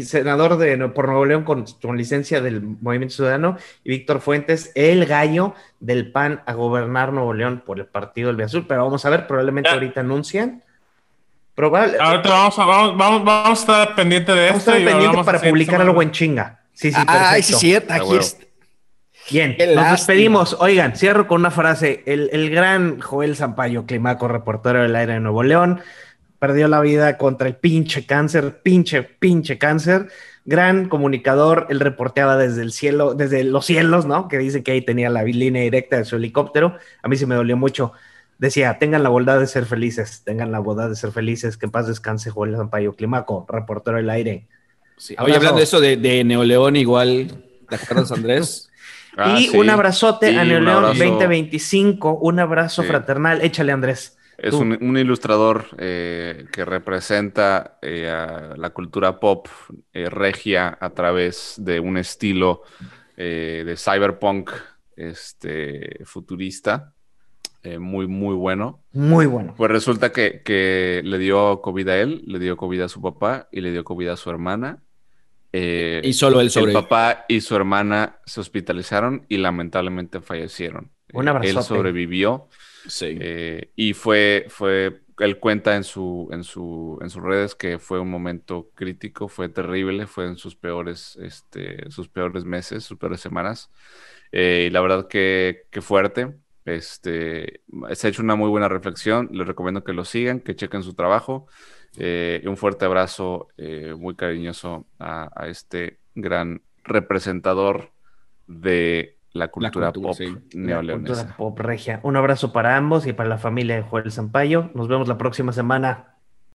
senador de por Nuevo León con, con licencia del Movimiento Ciudadano, y Víctor Fuentes, el gallo del PAN a gobernar Nuevo León por el partido del Azul. Pero vamos a ver, probablemente Ya. ahorita anuncian. Probable, Ahorita vamos a, vamos, vamos, vamos a estar pendiente de vamos a esto. estar hablamos para publicar semana. algo en chinga. Sí, sí, Ay, sí, perfecto. cierto. Ah, Aquí huevo. es- Bien, Qué nos lástima. despedimos. Oigan, cierro con una frase. El, el gran Joel Zampayo, Climaco, reportero del aire de Nuevo León, perdió la vida contra el pinche cáncer, pinche, pinche cáncer. Gran comunicador, él reporteaba desde el cielo, desde los cielos, ¿no? Que dice que ahí tenía la línea directa de su helicóptero. A mí sí me dolió mucho. Decía, tengan la bondad de ser felices, tengan la bondad de ser felices, que en paz descanse Joel Zampayo, Climaco, reportero del aire. Sí. Oye, hablando de eso de, de Neoleón, igual, ¿te acuerdas, Andrés? Ah, y sí. un abrazote Sí, a Neoleón abrazo. 2025, un abrazo Sí. fraternal. Échale, Andrés. Es un, un ilustrador eh, que representa eh, a la cultura pop eh, regia a través de un estilo eh, de cyberpunk este, futurista, eh, muy, muy bueno. Muy bueno. Pues resulta que, que le dio COVID a él, le dio COVID a su papá y le dio COVID a su hermana. Eh, Y solo él el sobrevivió. papá y su hermana se hospitalizaron y lamentablemente fallecieron. Un Eh, abrazote. Él sobrevivió Sí. eh, y fue, fue, él cuenta en, su, en, su, en sus redes que fue un momento crítico, fue terrible, fue en sus peores, este, sus peores meses, sus peores semanas. Eh, y la verdad que, que fuerte. Este, se ha hecho una muy buena reflexión. Les recomiendo que lo sigan, que chequen su trabajo. Eh, un fuerte abrazo eh, muy cariñoso a, a este gran representador de la cultura, cultura, pop sí. La neoleonesa. cultura pop regia. Un abrazo para ambos y para la familia de Joel Zampayo. Nos vemos la próxima semana.